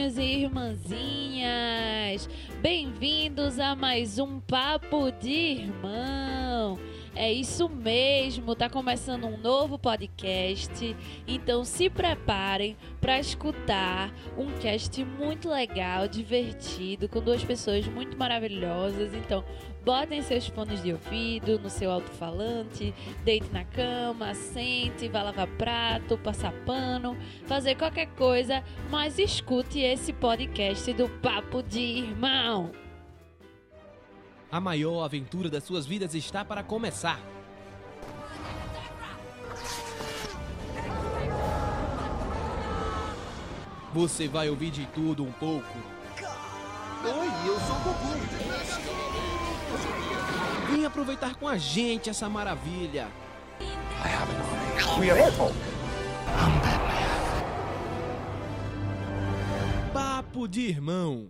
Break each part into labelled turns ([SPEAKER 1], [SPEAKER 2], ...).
[SPEAKER 1] irmãozinhos e irmãzinhas! Bem-vindos a mais um Papo de Irmão! É isso mesmo, tá começando um novo podcast. Então se preparem para escutar um cast muito legal, divertido, com duas pessoas muito maravilhosas. Então, botem seus fones de ouvido no seu alto-falante, deite na cama, sente, vá lavar prato, passar pano, fazer qualquer coisa, mas escute esse podcast do Papo de Irmão.
[SPEAKER 2] A maior aventura das suas vidas está para começar. Você vai ouvir de tudo um pouco.
[SPEAKER 3] Oi, eu sou o Gugu.
[SPEAKER 2] Vem aproveitar com a gente essa maravilha.
[SPEAKER 3] We are Apple.
[SPEAKER 2] Papo de irmão.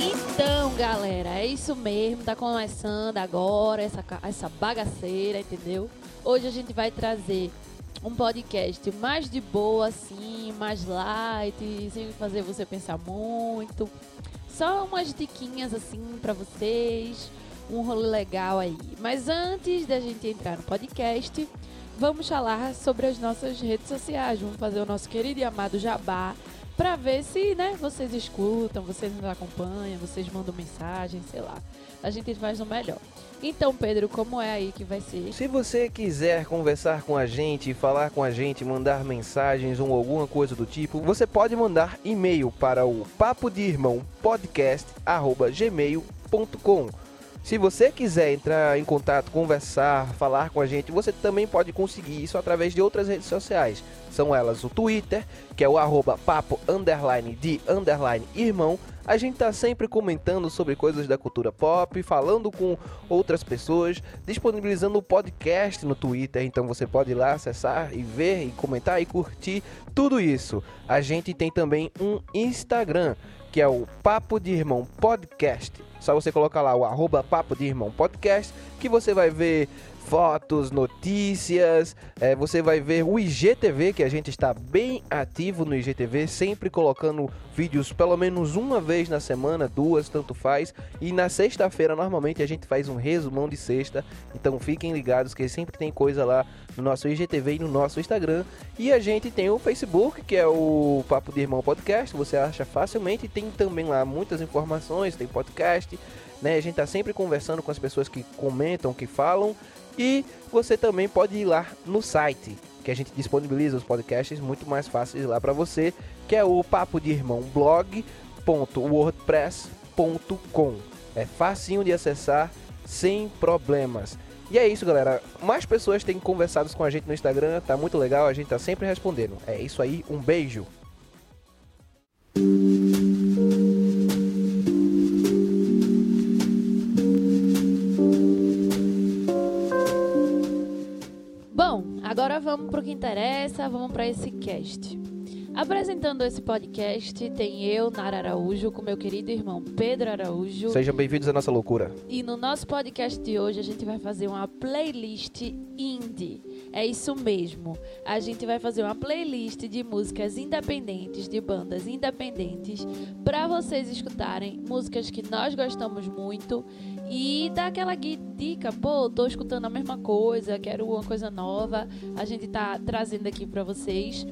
[SPEAKER 1] Então, galera, é isso mesmo, tá começando agora essa, essa bagaceira, entendeu? Hoje a gente vai trazer um podcast mais de boa, assim, mais light, sem fazer você pensar muito. Só umas diquinhas, assim, pra vocês, um rolê legal aí. Mas antes da gente entrar no podcast, vamos falar sobre as nossas redes sociais. Vamos fazer o nosso querido e amado jabá pra ver se, né, vocês escutam, vocês nos acompanham, vocês mandam mensagem, sei lá. A gente faz o melhor. Então, Pedro, como é aí que vai ser?
[SPEAKER 4] Se você quiser conversar com a gente, falar com a gente, mandar mensagens ou alguma coisa do tipo, você pode mandar e-mail para o papo de irmão. Se você quiser entrar em contato, conversar, falar com a gente, você também pode conseguir isso através de outras redes sociais. São elas o Twitter, que é o arroba papo underline de underline irmão. A gente tá sempre comentando sobre coisas da cultura pop, falando com outras pessoas, disponibilizando o podcast no Twitter, então você pode ir lá acessar e ver e comentar e curtir tudo isso. A gente tem também um Instagram, que é o Papo de Irmão Podcast. Só você colocar lá o arroba Papo de Irmão Podcast, que você vai ver fotos, notícias, é, você vai ver o IGTV, que a gente está bem ativo no IGTV, sempre colocando vídeos pelo menos uma vez na semana, duas, tanto faz. E na sexta-feira, normalmente, a gente faz um resumão de sexta. Então fiquem ligados que sempre tem coisa lá no nosso IGTV e no nosso Instagram. E a gente tem o Facebook, que é o Papo de Irmão Podcast, você acha facilmente. Tem também lá muitas informações, tem podcast, né? A gente tá sempre conversando com as pessoas que comentam, que falam. E você também pode ir lá no site, que a gente disponibiliza os podcasts muito mais fáceis lá para você, que é o papo de irmão blog.wordpress.com. É facinho de acessar, sem problemas. E é isso, galera. Mais pessoas têm conversado com a gente no Instagram, tá muito legal, a gente tá sempre respondendo. É isso aí, um beijo.
[SPEAKER 1] Bom, agora vamos pro que interessa, vamos para esse cast. Apresentando esse podcast tem eu, Nara Araújo, com meu querido irmão Pedro Araújo.
[SPEAKER 4] Sejam bem-vindos à nossa loucura.
[SPEAKER 1] E no nosso podcast de hoje a gente vai fazer uma playlist indie. É isso mesmo. A gente vai fazer uma playlist de músicas independentes, de bandas independentes, para vocês escutarem músicas que nós gostamos muito e dar aquela dica, pô, tô escutando a mesma coisa, quero uma coisa nova. A gente tá trazendo aqui para vocês.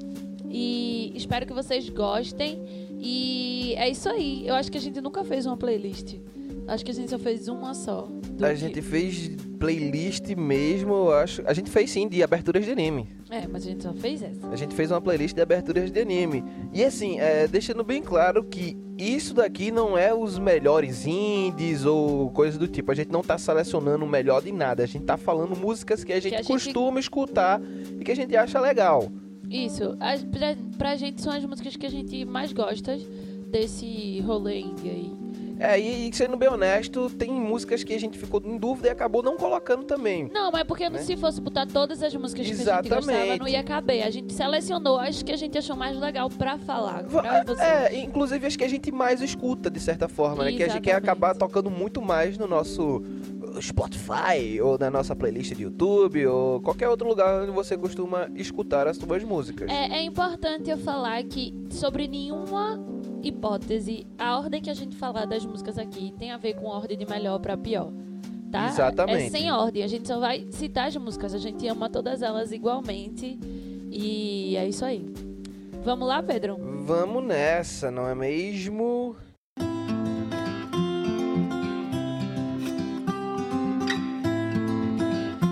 [SPEAKER 1] E espero que vocês gostem. E é isso aí. Eu acho que a gente nunca fez uma playlist. Acho que a gente só fez uma só.
[SPEAKER 4] A
[SPEAKER 1] que-
[SPEAKER 4] gente fez playlist mesmo, eu acho. A gente fez sim de aberturas de anime.
[SPEAKER 1] É, mas a gente só fez essa.
[SPEAKER 4] A gente fez uma playlist de aberturas de anime. E assim, é, deixando bem claro que isso daqui não é os melhores indies ou coisa do tipo. A gente não tá selecionando o melhor de nada. A gente tá falando músicas que a gente
[SPEAKER 1] a gente-
[SPEAKER 4] costuma escutar e que a gente acha legal.
[SPEAKER 1] Isso. As, pra, pra gente são as músicas que a gente mais gosta desse rolê indie aí.
[SPEAKER 4] É, e, e sendo bem honesto, tem músicas que a gente ficou em dúvida e acabou não colocando também.
[SPEAKER 1] Não, mas porque
[SPEAKER 4] Né?
[SPEAKER 1] se fosse botar todas as músicas que a gente gostava,
[SPEAKER 4] Exatamente.
[SPEAKER 1] não ia caber. A gente selecionou as que a gente achou mais legal pra falar. Pra.
[SPEAKER 4] É, inclusive as que a gente mais escuta, de certa forma, né? Que a gente quer
[SPEAKER 1] Exatamente.
[SPEAKER 4] acabar tocando muito mais no nosso. Spotify, ou na nossa playlist de YouTube, ou qualquer outro lugar onde você costuma escutar as suas músicas.
[SPEAKER 1] É, é importante eu falar que, sobre nenhuma hipótese, a ordem que a gente falar das músicas aqui tem a ver com ordem de melhor pra pior. Tá?
[SPEAKER 4] Exatamente.
[SPEAKER 1] É sem ordem. A gente só vai citar as músicas. A gente ama todas elas igualmente. E é isso aí. Vamos lá, Pedro?
[SPEAKER 4] Vamos nessa, não é mesmo?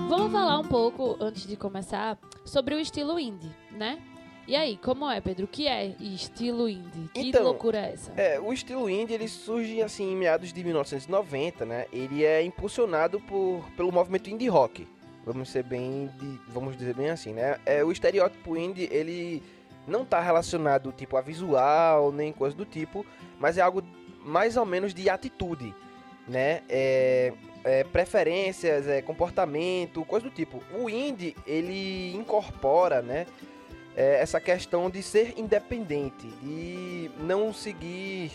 [SPEAKER 1] Vamos falar um pouco, antes de começar, sobre o estilo indie, né? E aí, como é, Pedro? O que é estilo indie? Que
[SPEAKER 4] Então,
[SPEAKER 1] loucura é essa?
[SPEAKER 4] É, o estilo indie ele surge assim em meados de 1990, né? Ele é impulsionado por, pelo movimento indie rock. Vamos ser bem, de- vamos dizer bem assim, né? É, o estereótipo indie ele não tá relacionado tipo a visual nem coisa do tipo, mas é algo mais ou menos de atitude, né? É, é, preferências, é, comportamento, coisa do tipo. O indie ele incorpora, né? É, essa questão de ser independente, de não seguir.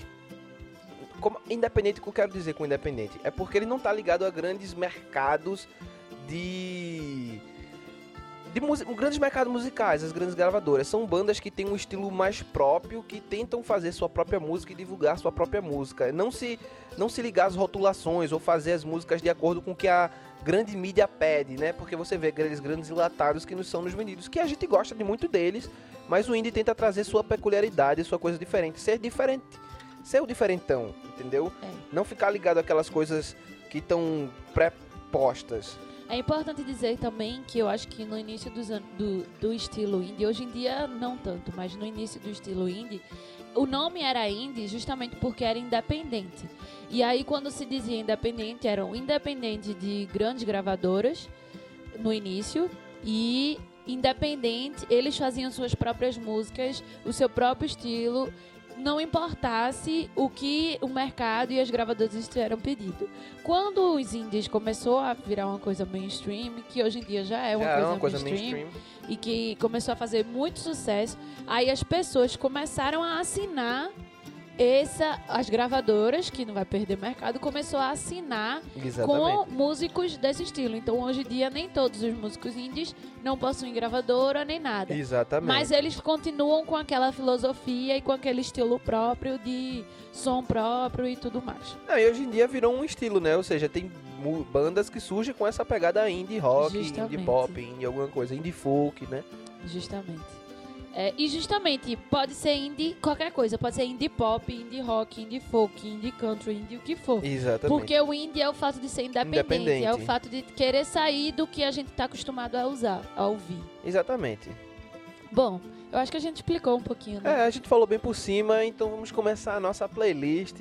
[SPEAKER 4] Como, independente, o que eu quero dizer com independente? É porque ele não está ligado a grandes mercados de. De grandes mercados musicais, as grandes gravadoras. São bandas que têm um estilo mais próprio, que tentam fazer sua própria música e divulgar sua própria música. Não se, não se ligar às rotulações ou fazer as músicas de acordo com que a grande mídia pede, né? Porque você vê aqueles grandes enlatados que não são nos vendidos, que a gente gosta de muito deles, mas o indie tenta trazer sua peculiaridade, sua coisa diferente, ser diferente, ser o diferentão, entendeu?
[SPEAKER 1] É.
[SPEAKER 4] Não ficar ligado àquelas coisas que estão pré-postas.
[SPEAKER 1] É importante dizer também que eu acho que no início do, do estilo indie, hoje em dia não tanto, mas no início do estilo indie, o nome era indie justamente porque era independente. E aí quando se dizia independente, eram independente de grandes gravadoras no início e independente, eles faziam suas próprias músicas, o seu próprio estilo, não importasse o que o mercado e as gravadoras estiveram pedindo. Quando os indies começou a virar uma coisa mainstream, que hoje em dia já é uma,
[SPEAKER 4] Já
[SPEAKER 1] coisa,
[SPEAKER 4] é uma coisa
[SPEAKER 1] mainstream,
[SPEAKER 4] mainstream.
[SPEAKER 1] e que começou a fazer muito sucesso, aí as pessoas começaram a assinar essa as gravadoras, que não vai perder mercado, começou a assinar com
[SPEAKER 4] Exatamente.
[SPEAKER 1] músicos desse estilo. Então hoje em dia nem todos os músicos indies não possuem gravadora nem nada.
[SPEAKER 4] Exatamente.
[SPEAKER 1] Mas eles continuam com aquela filosofia e com aquele estilo próprio de som próprio e tudo mais.
[SPEAKER 4] Não, e hoje em dia virou um estilo, né? Ou seja, tem bandas que surgem com essa pegada indie rock,
[SPEAKER 1] Justamente.
[SPEAKER 4] indie pop, indie alguma coisa, indie folk, né?
[SPEAKER 1] Justamente. É, e justamente, pode ser indie qualquer coisa. Pode ser indie pop, indie rock, indie folk, indie country, indie o que for.
[SPEAKER 4] Exatamente.
[SPEAKER 1] Porque o indie é o fato de ser independente,
[SPEAKER 4] Independente.
[SPEAKER 1] é o fato de querer sair do que a gente está acostumado a usar, a ouvir.
[SPEAKER 4] Exatamente.
[SPEAKER 1] Bom, eu acho que a gente explicou um pouquinho, né?
[SPEAKER 4] É, a gente falou bem por cima, então vamos começar a nossa playlist.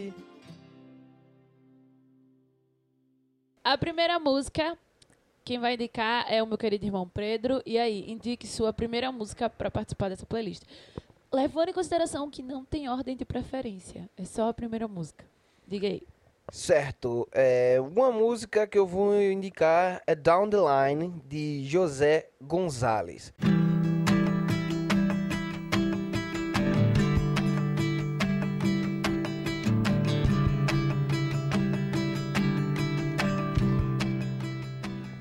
[SPEAKER 1] A primeira música, quem vai indicar é o meu querido irmão Pedro. E aí, indique sua primeira música para participar dessa playlist. Levando em consideração que não tem ordem de preferência, é só a primeira música. Diga aí.
[SPEAKER 4] Certo, é, uma música que eu vou indicar é Down the Line, de José Gonzalez.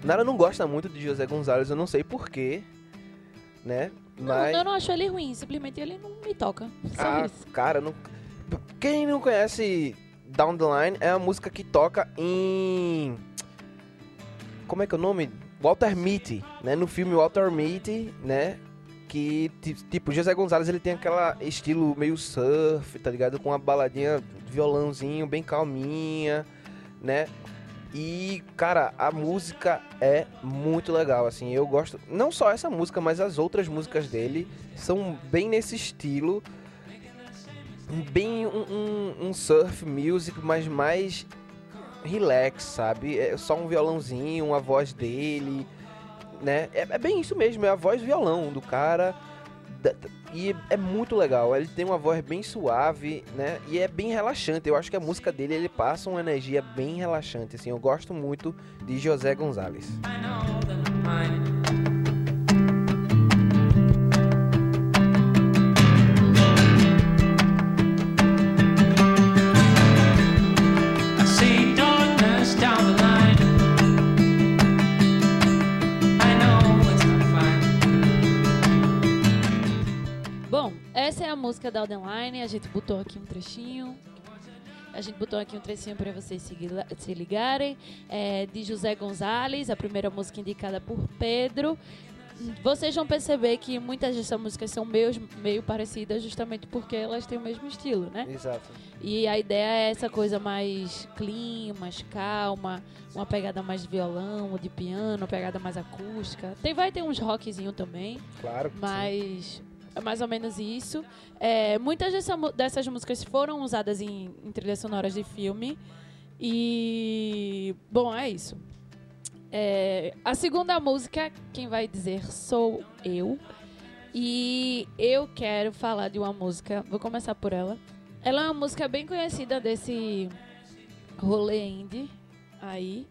[SPEAKER 4] Nara não gosta muito de José Gonzalez, eu não sei porquê, né?
[SPEAKER 1] Não,
[SPEAKER 4] Mas...
[SPEAKER 1] eu não acho ele ruim, simplesmente ele não me toca. Só
[SPEAKER 4] Ah,
[SPEAKER 1] isso.
[SPEAKER 4] cara, não... quem não conhece Down the Line é a música que toca em. Como é que é o nome? Walter Mitty, né? No filme Walter Mitty, né? Que, ti- tipo, José Gonzalez ele tem aquela estilo meio surf, tá ligado? Com uma baladinha, violãozinho, bem calminha, né? E, cara, a música é muito legal, assim. Eu gosto. Não só essa música, mas as outras músicas dele são bem nesse estilo. Bem um, um- um surf music, mas mais relax, sabe? É só um violãozinho, uma voz dele, né? É, é bem isso mesmo, é a voz violão do cara. E é muito legal, ele tem uma voz bem suave, né? E é bem relaxante. Eu acho que a música dele ele passa uma energia bem relaxante, assim. Eu gosto muito de José Gonzalez.
[SPEAKER 5] I
[SPEAKER 1] música da Aldenline, a gente botou aqui um trechinho. A gente botou aqui um trechinho para vocês se, ligarem. É de José Gonzalez, a primeira música indicada por Pedro. Vocês vão perceber que muitas dessas músicas são meio, meio parecidas justamente porque elas têm o mesmo estilo, né?
[SPEAKER 4] Exato.
[SPEAKER 1] E a ideia é essa coisa mais clean, mais calma, uma pegada mais de violão, de piano, uma pegada mais acústica. Tem, vai ter uns rockzinho também,
[SPEAKER 4] Claro. que sim.
[SPEAKER 1] É mais ou menos isso. É, muitas dessa mu- dessas músicas foram usadas em, em trilhas sonoras de filme. E. Bom, é isso. É, a segunda música, quem vai dizer sou eu. E eu quero falar de uma música, vou começar por ela. Ela é uma música bem conhecida desse rolê indie aí.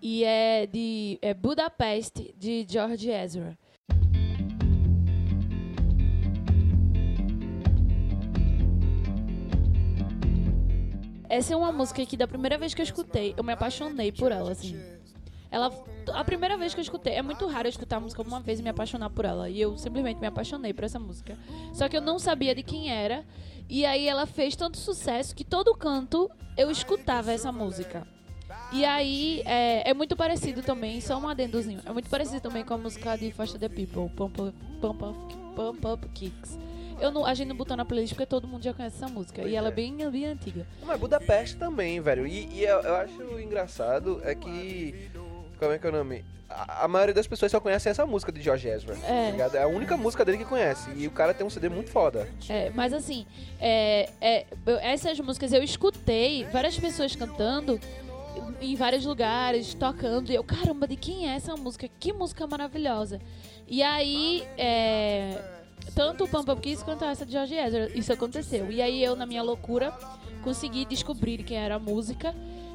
[SPEAKER 1] E é de é Budapeste, de George Ezra. Essa é uma música que da primeira vez que eu escutei, eu me apaixonei por ela, assim. Ela, a primeira vez que eu escutei, é muito raro eu escutar a música uma vez e me apaixonar por ela. E eu simplesmente me apaixonei por essa música. Só que eu não sabia de quem era. E aí ela fez tanto sucesso que todo canto eu escutava essa música. E aí é, é muito parecido também, só um adendozinho. É muito parecido também com a música de Foster the People, Pump Up, Pump Up, Pump Up Kicks. Eu não, a gente não botou na playlist porque todo mundo já conhece essa música.
[SPEAKER 4] Pois
[SPEAKER 1] e ela
[SPEAKER 4] é.
[SPEAKER 1] é bem, bem antiga.
[SPEAKER 4] Mas Budapeste também, velho. E, e eu, eu acho engraçado é que. Como é que é o nome? A, a maioria das pessoas só conhece essa música de George Ezra. tá
[SPEAKER 1] É.
[SPEAKER 4] ligado? É a única música dele que conhece. E o cara tem um CD muito foda.
[SPEAKER 1] É, mas assim, é, é, essas músicas eu escutei várias pessoas cantando em vários lugares, tocando, e eu, caramba, de quem é essa música? Que música maravilhosa. E aí, é, tanto o Pump Up Kiss quanto essa de George Ezra, isso aconteceu. E aí eu, na minha loucura, consegui descobrir quem era a música.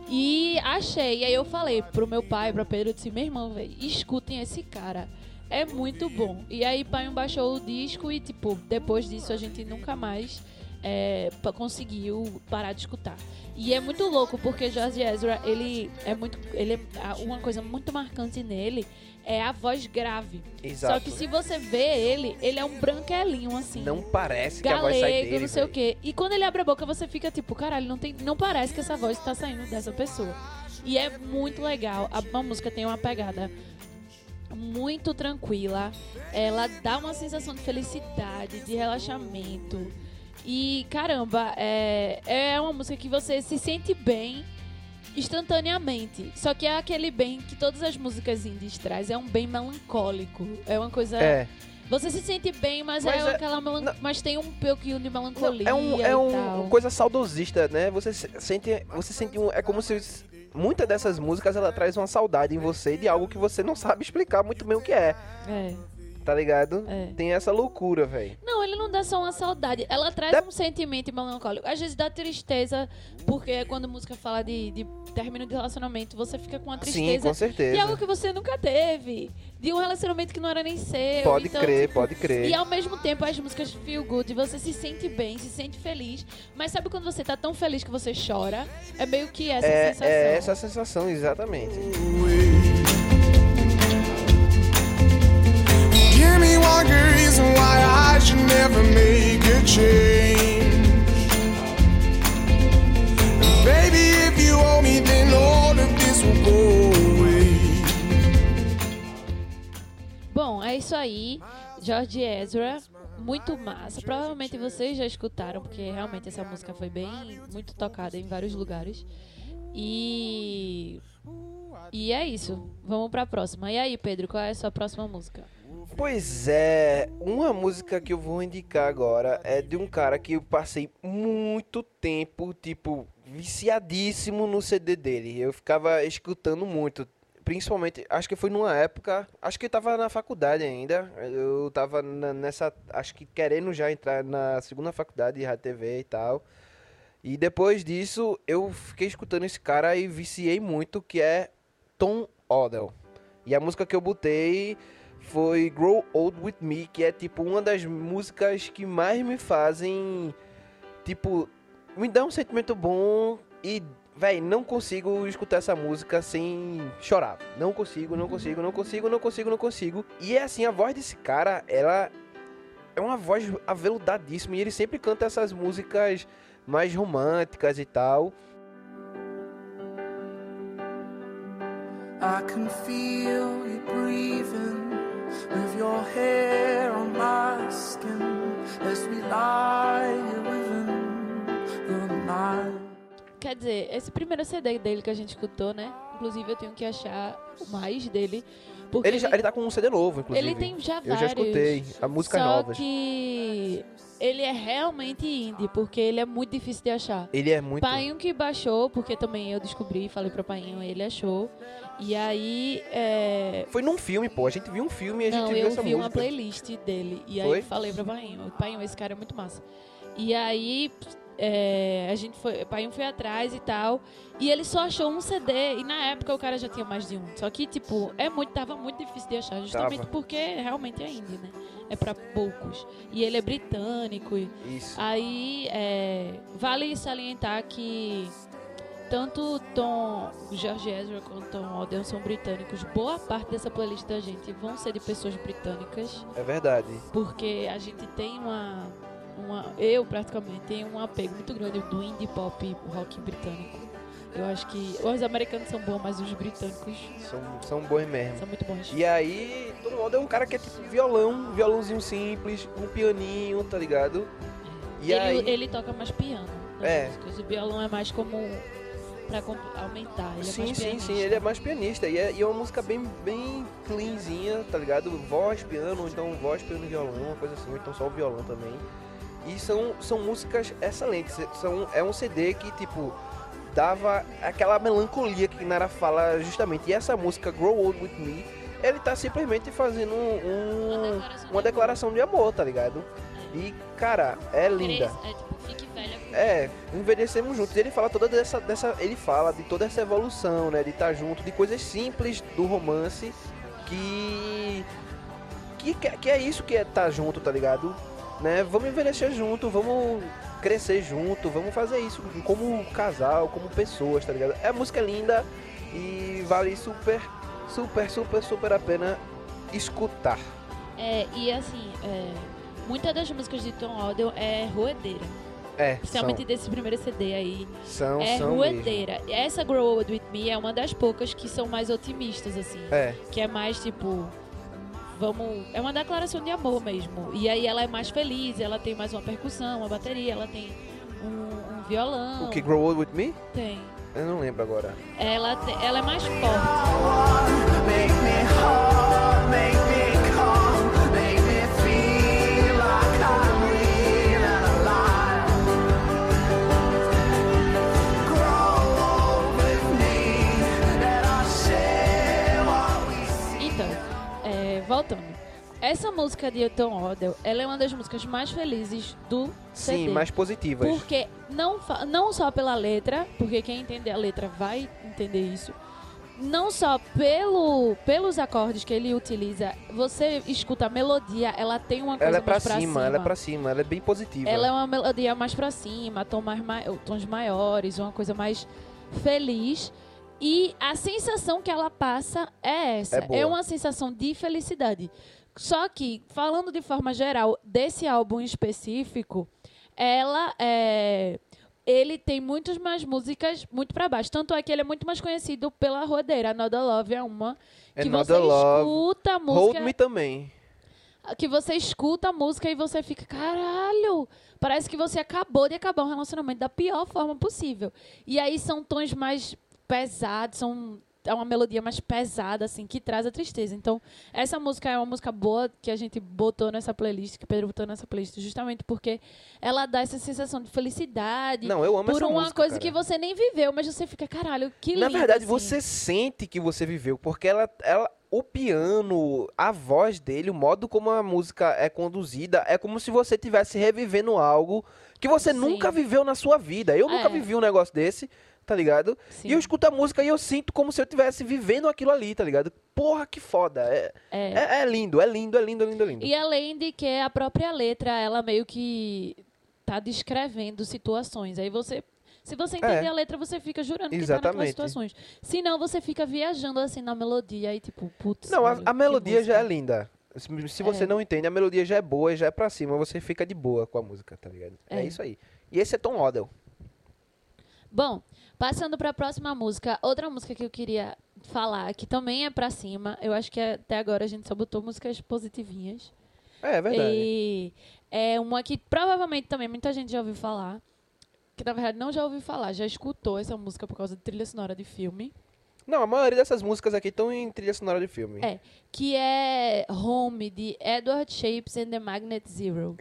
[SPEAKER 1] E achei, e aí eu falei pro meu pai, pra Pedro, eu disse, meu irmão, velho, escutem esse cara. É muito bom. E aí pai baixou o disco e, tipo, depois disso a gente nunca mais é, conseguiu parar de escutar. E é muito louco, porque George Ezra, ele é muito. Ele é, uma coisa muito marcante nele é a voz grave.
[SPEAKER 4] Exato.
[SPEAKER 1] Só que se você vê ele, ele é um branquelinho, assim.
[SPEAKER 4] Não parece que a voz sai
[SPEAKER 1] galego,
[SPEAKER 4] dele.
[SPEAKER 1] não sei o
[SPEAKER 4] velho.
[SPEAKER 1] quê. E quando ele abre a boca, você fica tipo, caralho, não, tem, não parece que essa voz tá saindo dessa pessoa. E é muito legal. A, a música tem uma pegada muito tranquila. Ela dá uma sensação de felicidade, de relaxamento. E caramba, é, é uma música que você se sente bem instantaneamente. Só que é aquele bem que todas as músicas indies traz. É um bem melancólico. É uma coisa.
[SPEAKER 4] É.
[SPEAKER 1] Você se sente bem, mas,
[SPEAKER 4] Mas
[SPEAKER 1] é,
[SPEAKER 4] é-
[SPEAKER 1] aquela melan...
[SPEAKER 4] não-
[SPEAKER 1] mas tem um pouquinho de
[SPEAKER 4] Não,
[SPEAKER 1] melancolia
[SPEAKER 4] é um, é um uma coisa saudosista, né? Você se- sente, você sente um, é como se muitas dessas músicas ela traz uma saudade em você de algo que você não sabe explicar muito bem o que é,
[SPEAKER 1] É,
[SPEAKER 4] tá ligado?
[SPEAKER 1] é.
[SPEAKER 4] Tem essa loucura, velho.
[SPEAKER 1] Não, ele não dá só uma saudade. Ela traz
[SPEAKER 4] Dá-
[SPEAKER 1] um sentimento melancólico. Às vezes dá tristeza, porque quando a música fala de, de término de relacionamento, você fica com uma
[SPEAKER 4] Sim,
[SPEAKER 1] tristeza
[SPEAKER 4] com
[SPEAKER 1] de
[SPEAKER 4] certeza.
[SPEAKER 1] algo que você nunca teve. De um relacionamento que não era nem seu.
[SPEAKER 4] Pode
[SPEAKER 1] Então,
[SPEAKER 4] crer,
[SPEAKER 1] tipo,
[SPEAKER 4] pode crer.
[SPEAKER 1] E ao mesmo tempo as músicas feel good, você se sente bem, se sente feliz. Mas sabe quando você tá tão feliz que você chora? É meio que essa
[SPEAKER 4] é,
[SPEAKER 1] sensação.
[SPEAKER 4] é essa sensação, exatamente.
[SPEAKER 6] Me one good reason why I should never make a change. Baby, if you owe me, then all of this will go away.
[SPEAKER 1] Bom, é isso aí. George Ezra, muito massa. Provavelmente vocês já escutaram, porque realmente essa música foi bem, muito tocada em vários lugares. E. E é isso. Vamos pra próxima. E aí, Pedro, qual é a sua próxima música?
[SPEAKER 4] Pois é, uma música que eu vou indicar agora é de um cara que eu passei muito tempo, tipo, viciadíssimo no CD dele. Eu ficava escutando muito. Principalmente, acho que foi numa época, acho que eu tava na faculdade ainda. Eu tava na- nessa, acho que querendo já entrar na segunda faculdade de rádio TV e tal. E depois disso, eu fiquei escutando esse cara e viciei muito, que é Tom Odell. E a música que eu botei foi Grow Old With Me, que é tipo uma das músicas que mais me fazem, tipo, me dá um sentimento bom e, véi, não consigo escutar essa música sem chorar. Não consigo, não consigo, não consigo, não consigo, não consigo. E é assim, a voz desse cara, ela é uma voz aveludadíssima e ele sempre canta essas músicas mais românticas e tal.
[SPEAKER 6] I can feel you breathing with your hair on my skin as we lie within the night.
[SPEAKER 1] Quer dizer, esse primeiro CD dele que a gente escutou, né? Inclusive eu tenho que achar mais dele. Porque
[SPEAKER 4] Ele, já, ele tá com um CD novo, inclusive.
[SPEAKER 1] ele tem já
[SPEAKER 4] Eu
[SPEAKER 1] vários.
[SPEAKER 4] já escutei a músicas
[SPEAKER 1] só
[SPEAKER 4] novas.
[SPEAKER 1] que ele é realmente indie, porque ele é muito difícil de achar.
[SPEAKER 4] Ele é muito.
[SPEAKER 1] Painho que baixou, porque também eu descobri, falei pra Painho, ele achou. E aí, é...
[SPEAKER 4] Foi num filme, pô. A gente viu um filme e a gente
[SPEAKER 1] Não,
[SPEAKER 4] viu
[SPEAKER 1] eu
[SPEAKER 4] essa
[SPEAKER 1] vi uma
[SPEAKER 4] música.
[SPEAKER 1] playlist dele. E aí
[SPEAKER 4] Foi?
[SPEAKER 1] falei pra Painho, Painho, esse cara é muito massa. E aí, é, a gente foi, Painho foi atrás e tal. E ele só achou um CD. E na época o cara já tinha mais de um. Só que, tipo, é muito, tava muito difícil de achar. Justamente
[SPEAKER 4] Tava.
[SPEAKER 1] porque realmente é indie, né? É pra poucos. E ele é britânico.
[SPEAKER 4] Isso.
[SPEAKER 1] Aí, é, vale salientar que tanto Tom, George Ezra quanto Tom Oden são britânicos. Boa parte dessa playlist da gente vão ser de pessoas britânicas,
[SPEAKER 4] É verdade.
[SPEAKER 1] porque a gente tem uma, uma eu praticamente tenho um apego muito grande do indie pop rock britânico. Eu acho que os americanos são bons, mas os britânicos
[SPEAKER 4] São, são bons mesmo.
[SPEAKER 1] são muito bons.
[SPEAKER 4] E aí, todo mundo é um cara que é tipo violão, violãozinho simples, um pianinho, tá ligado? E
[SPEAKER 1] ele,
[SPEAKER 4] aí,
[SPEAKER 1] ele toca mais piano nas
[SPEAKER 4] É.
[SPEAKER 1] músicas. O violão é mais como pra comp- aumentar. Ele é
[SPEAKER 4] sim,
[SPEAKER 1] mais
[SPEAKER 4] sim,
[SPEAKER 1] pianista.
[SPEAKER 4] sim, ele é mais pianista. E é, e é uma música bem, bem cleanzinha, tá ligado? Voz, piano, ou então voz, piano e violão, uma coisa assim, ou então só o violão também. E são, são músicas excelentes. São, é um CD que, tipo, dava aquela melancolia que Nara fala justamente. E essa música, Grow Old With Me, ele tá simplesmente fazendo um-
[SPEAKER 1] Uma
[SPEAKER 4] um,
[SPEAKER 1] declaração de
[SPEAKER 4] uma declaração de amor, tá ligado? E, cara, é linda.
[SPEAKER 1] É tipo, fique velha com
[SPEAKER 4] É, envelhecemos juntos. Ele fala toda dessa, dessa, ele fala de toda essa evolução, né, de estar junto, de coisas simples do romance que que, que que é isso que é estar junto, tá ligado? Né? Vamos envelhecer junto, vamos crescer junto, vamos fazer isso como casal, como pessoas, tá ligado? É a música é linda e vale super, super, super, super a pena escutar.
[SPEAKER 1] É, e assim, é, muitas das músicas de Tom Odell é roedeira.
[SPEAKER 4] É,
[SPEAKER 1] Principalmente desse primeiro CD aí.
[SPEAKER 4] são,
[SPEAKER 1] é
[SPEAKER 4] são, são mesmo.
[SPEAKER 1] Essa Grow Old With Me é uma das poucas que são mais otimistas, assim.
[SPEAKER 4] É,
[SPEAKER 1] Que é mais tipo. Vamos. É uma declaração de amor mesmo. E aí ela é mais feliz, ela tem mais uma percussão, uma bateria, ela tem um, um violão.
[SPEAKER 4] o que Grow Old With Me?
[SPEAKER 1] Tem.
[SPEAKER 4] Eu não lembro agora.
[SPEAKER 1] Ela, te- ela é mais forte. Música de Tom Odell, ela é uma das músicas mais felizes do CD.
[SPEAKER 4] Sim, mais positivas.
[SPEAKER 1] Porque não, não só pela letra, porque quem entender a letra vai entender isso. Não só pelo, pelos acordes que ele utiliza, você escuta a melodia, ela tem uma coisa
[SPEAKER 4] Ela é pra
[SPEAKER 1] mais
[SPEAKER 4] cima,
[SPEAKER 1] pra cima.
[SPEAKER 4] ela é pra cima, ela é bem positiva.
[SPEAKER 1] Ela é uma melodia mais pra cima, tom mais mai- tons maiores, uma coisa mais feliz. E a sensação que ela passa é essa.
[SPEAKER 4] É boa.
[SPEAKER 1] uma sensação de felicidade. Só que, falando de forma geral desse álbum específico, ela é. Ele tem muitas mais músicas muito pra baixo. Tanto é que ele é muito mais conhecido pela rodeira. Another Love é uma. Que você
[SPEAKER 4] Another Love,
[SPEAKER 1] escuta a
[SPEAKER 4] Hold
[SPEAKER 1] música
[SPEAKER 4] Me também.
[SPEAKER 1] que você escuta a música e você fica, caralho, parece que você acabou de acabar um relacionamento da pior forma possível. E aí são tons mais pesados, são é uma melodia mais pesada assim, que traz a tristeza. Então, essa música é uma música boa que a gente botou nessa playlist, que Pedro botou nessa playlist justamente porque ela dá essa sensação de felicidade.
[SPEAKER 4] Não, eu amo
[SPEAKER 1] por
[SPEAKER 4] essa
[SPEAKER 1] uma
[SPEAKER 4] música,
[SPEAKER 1] coisa
[SPEAKER 4] cara.
[SPEAKER 1] que você nem viveu, mas você fica, caralho, que lindo.
[SPEAKER 4] Na verdade,
[SPEAKER 1] assim.
[SPEAKER 4] você sente que você viveu, porque ela, ela, o piano, a voz dele, o modo como a música é conduzida, é como se você estivesse revivendo algo que você
[SPEAKER 1] Sim.
[SPEAKER 4] nunca viveu na sua vida. Eu nunca
[SPEAKER 1] É.
[SPEAKER 4] vivi um negócio desse, tá ligado?
[SPEAKER 1] Sim.
[SPEAKER 4] E eu escuto a música e eu sinto como se eu estivesse vivendo aquilo ali, tá ligado? Porra, que foda. É,
[SPEAKER 1] É.
[SPEAKER 4] é, é lindo, é lindo, é lindo, é lindo, é lindo.
[SPEAKER 1] E além de que a própria letra, ela meio que tá descrevendo situações. Aí você. Se você entender
[SPEAKER 4] É.
[SPEAKER 1] a letra, você fica jurando que tá
[SPEAKER 4] Exatamente.
[SPEAKER 1] naquelas situações. Se não, você fica viajando assim na melodia e tipo, putz.
[SPEAKER 4] Não, a, a melodia já é linda. Se, se você
[SPEAKER 1] É.
[SPEAKER 4] não entende, a melodia já é boa, já é pra cima, você fica de boa com a música, tá ligado? É,
[SPEAKER 1] É.
[SPEAKER 4] isso aí. E esse é Tom Odell.
[SPEAKER 1] Bom, passando pra próxima música, outra música que eu queria falar, que também é pra cima. Eu acho que até agora a gente só botou músicas positivinhas.
[SPEAKER 4] É, é verdade.
[SPEAKER 1] E é uma que provavelmente também muita gente já ouviu falar. Que na verdade não já ouviu falar, já escutou essa música por causa de trilha sonora de filme.
[SPEAKER 4] Não, a maioria dessas músicas aqui estão em trilha sonora de filme.
[SPEAKER 1] É, que é Home, de Edward Shapes and the Magnet Zero.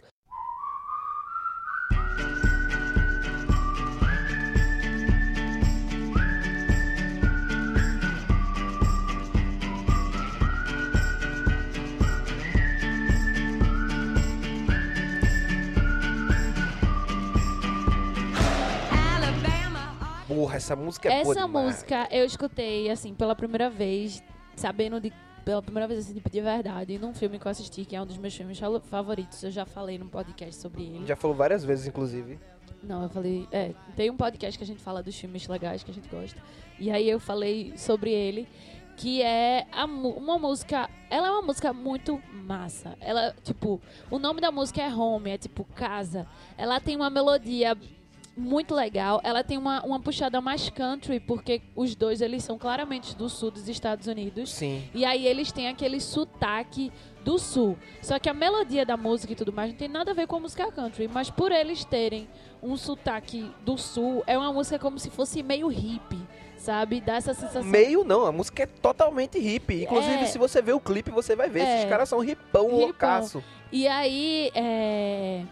[SPEAKER 4] Porra, essa música é
[SPEAKER 1] Essa música eu escutei, assim, pela primeira vez, sabendo de. Pela primeira vez, assim, tipo, de verdade, num filme que eu assisti, que é um dos meus filmes favoritos. Eu já falei num podcast sobre ele.
[SPEAKER 4] Já falou várias vezes, inclusive.
[SPEAKER 1] Não, eu falei. É, tem um podcast que a gente fala dos filmes legais que a gente gosta. E aí eu falei sobre ele, que é a uma música. Ela é uma música muito massa. Ela, tipo, o nome da música é Home, é tipo casa. Ela tem uma melodia muito legal. Ela tem uma, uma puxada mais country, porque os dois eles são claramente do sul dos Estados Unidos.
[SPEAKER 4] Sim.
[SPEAKER 1] E aí eles têm aquele sotaque do sul. Só que a melodia da música e tudo mais não tem nada a ver com a música country. Mas por eles terem um sotaque do sul, é uma música como se fosse meio hippie, sabe? Dá essa sensação.
[SPEAKER 4] Meio não, a música é totalmente hippie. Inclusive,
[SPEAKER 1] É.
[SPEAKER 4] se você ver o clipe, você vai ver.
[SPEAKER 1] É.
[SPEAKER 4] Esses caras são ripão,
[SPEAKER 1] Ripão.
[SPEAKER 4] loucaço.
[SPEAKER 1] E aí, é...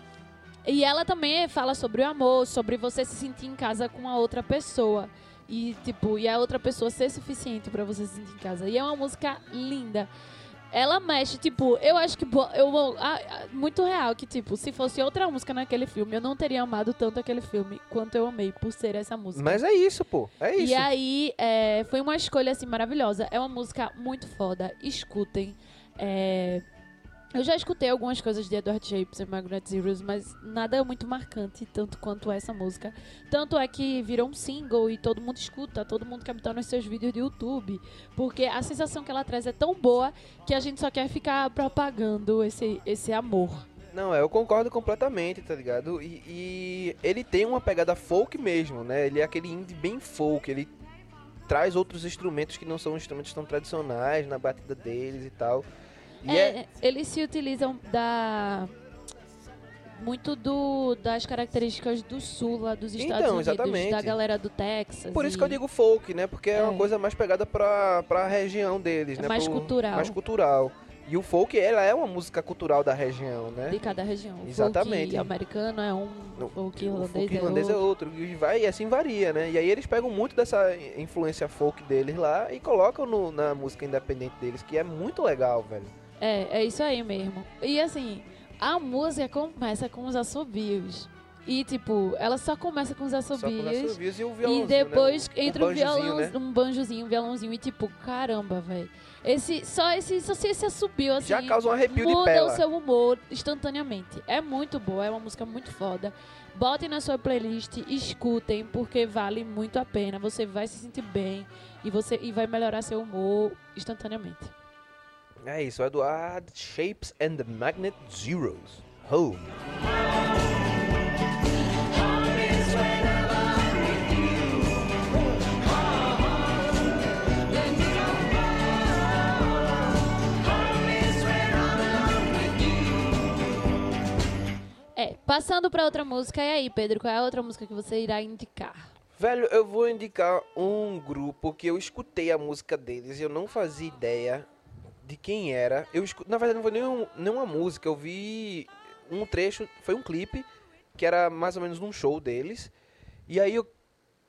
[SPEAKER 1] E ela também fala sobre o amor, sobre você se sentir em casa com a outra pessoa. E, tipo, e a outra pessoa ser suficiente pra você se sentir em casa. E é uma música linda. Ela mexe, tipo, eu acho que eu vou- ah, ah, muito real que tipo, se fosse outra música naquele filme, eu não teria amado tanto aquele filme quanto eu amei por ser essa música.
[SPEAKER 4] Mas é isso, pô. É isso.
[SPEAKER 1] E aí, é, foi uma escolha, assim, maravilhosa. É uma música muito foda. Escutem. É, eu já escutei algumas coisas de Edward Shapes e Magnet Zeros, mas nada é muito marcante, tanto quanto essa música. Tanto é que virou um single e todo mundo escuta, todo mundo botar nos seus vídeos do YouTube. Porque a sensação que ela traz é tão boa que a gente só quer ficar propagando esse, esse amor.
[SPEAKER 4] Não, é, eu concordo completamente, tá ligado? E, e ele tem uma pegada folk mesmo, né? Ele é aquele indie bem folk, ele traz outros instrumentos que não são instrumentos tão tradicionais na batida deles e tal. É,
[SPEAKER 1] É, eles se utilizam da muito do das características do sul lá dos Estados
[SPEAKER 4] Então,
[SPEAKER 1] Unidos,
[SPEAKER 4] exatamente.
[SPEAKER 1] da galera do Texas.
[SPEAKER 4] por isso
[SPEAKER 1] e
[SPEAKER 4] que eu digo folk, né? Porque é, uma
[SPEAKER 1] É.
[SPEAKER 4] coisa mais pegada pra, pra região deles,
[SPEAKER 1] É
[SPEAKER 4] né?
[SPEAKER 1] mais
[SPEAKER 4] Pro-
[SPEAKER 1] cultural.
[SPEAKER 4] Mais cultural. E o folk, ela é uma música cultural da região, né?
[SPEAKER 1] de cada região.
[SPEAKER 4] Exatamente.
[SPEAKER 1] folk americano é um, o folk
[SPEAKER 4] o
[SPEAKER 1] irlandês,
[SPEAKER 4] folk irlandês
[SPEAKER 1] é
[SPEAKER 4] é
[SPEAKER 1] outro.
[SPEAKER 4] outro. E vai e assim varia, né? E aí eles pegam muito dessa influência folk deles lá e colocam no- na música independente deles, que é muito legal, velho.
[SPEAKER 1] É, é isso aí mesmo. E assim, a música começa com os assobios. E tipo, ela só começa com os
[SPEAKER 4] Só com
[SPEAKER 1] assobios.
[SPEAKER 4] os assobios e o
[SPEAKER 1] E
[SPEAKER 4] violãozinho,
[SPEAKER 1] depois
[SPEAKER 4] né?
[SPEAKER 1] entra violão,
[SPEAKER 4] né?
[SPEAKER 1] um banjozinho, um violãozinho e tipo, caramba, velho. Esse só esse só se esse assobio assim
[SPEAKER 4] Já causa um arrepio de
[SPEAKER 1] muda o seu humor instantaneamente. É muito boa, é uma música muito foda. Botem na sua playlist, escutem porque vale muito a pena. Você vai se sentir bem e você e vai melhorar seu humor instantaneamente.
[SPEAKER 4] É isso, Eduard Shapes and the Magnet Zeros. Home.
[SPEAKER 1] É, passando pra outra música, e aí, Pedro, qual é a outra música que você irá indicar?
[SPEAKER 4] Velho, eu vou indicar um grupo que eu escutei a música deles e eu não fazia ideia de quem era. Eu. Na verdade, não foi nenhum, nenhuma música, eu vi um trecho, foi um clipe, que era mais ou menos num show deles. E aí eu,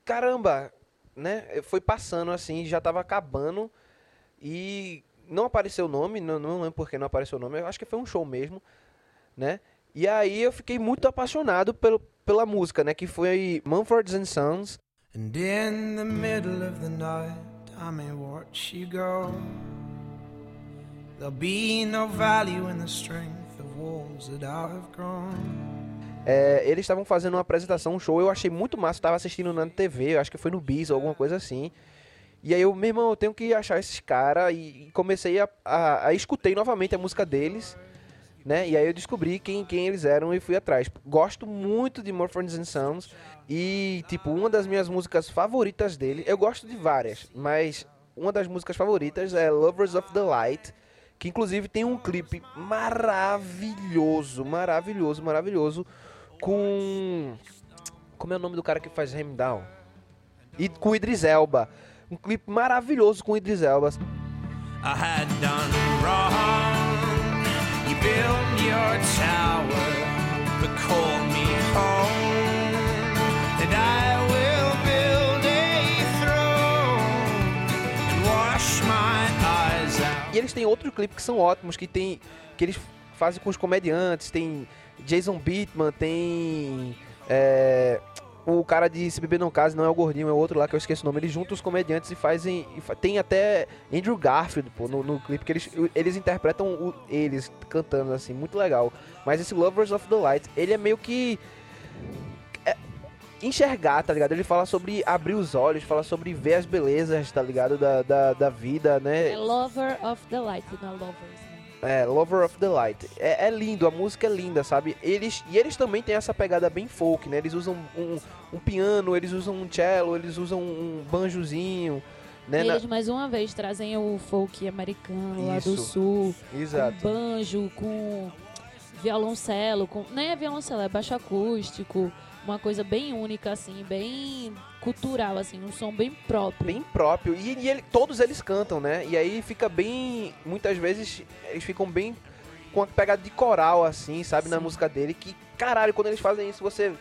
[SPEAKER 4] caramba, né? Foi passando assim, já tava acabando e não apareceu o nome, não, não lembro por que não apareceu o nome, eu acho que foi um show mesmo, né? E aí eu fiquei muito apaixonado pelo, pela música, né? Que foi Mumford and Sons.
[SPEAKER 6] And in the middle of the night, I may watch you go.
[SPEAKER 4] É, eles estavam fazendo uma apresentação, um show, eu achei muito massa, tava assistindo na TV, acho que foi no Bis ou alguma coisa assim. E aí eu, meu irmão, eu tenho que achar esses caras e, comecei a, a, a escutei novamente a música deles, né? E aí eu descobri quem, quem eles eram e fui atrás. Gosto muito de Morphons and Sons e, tipo, uma das minhas músicas favoritas dele, eu gosto de várias, mas uma das músicas favoritas é Lovers of the Light, que inclusive tem um clipe maravilhoso, maravilhoso, maravilhoso, com... Como é o nome do cara que faz Down? E com Idris Elba. Um clipe maravilhoso com Idris Elba.
[SPEAKER 7] I had done wrong. You built your tower, but call me home, I
[SPEAKER 4] eles têm outro clipe que são ótimos, que tem que eles fazem com os comediantes, tem Jason Bateman, tem é, o cara de Se Beber Não Case, não é o gordinho, é outro lá que eu esqueço o nome. Eles juntam os comediantes e fazem. e tem até Andrew Garfield pô, no, no clipe, que eles, eles interpretam o- eles cantando assim, muito legal. Mas esse Lovers of the Light, ele é meio que. Enxergar, tá ligado? Ele fala sobre abrir os olhos, fala sobre ver as belezas, tá ligado? Da, da, da vida, né?
[SPEAKER 1] É Lover of the Light, não é Lovers, né?
[SPEAKER 4] É, Lover of the Light. É, é lindo, a música é linda, sabe? Eles, e eles também têm essa pegada bem folk, né? Eles usam um, um piano, eles usam um cello, eles usam um banjozinho, né?
[SPEAKER 1] Eles mais uma vez trazem o folk americano lá do sul,
[SPEAKER 4] Exato.
[SPEAKER 1] com banjo, com violoncelo, com nem é violoncelo, é baixo acústico, uma coisa bem única assim, bem cultural assim, um som bem próprio.
[SPEAKER 4] Bem próprio. E, e ele- todos eles cantam, né? E aí fica bem. Muitas vezes eles ficam bem com a pegada de coral, assim, sabe? Na
[SPEAKER 1] Sim.
[SPEAKER 4] música dele. Que caralho, quando eles fazem isso, você.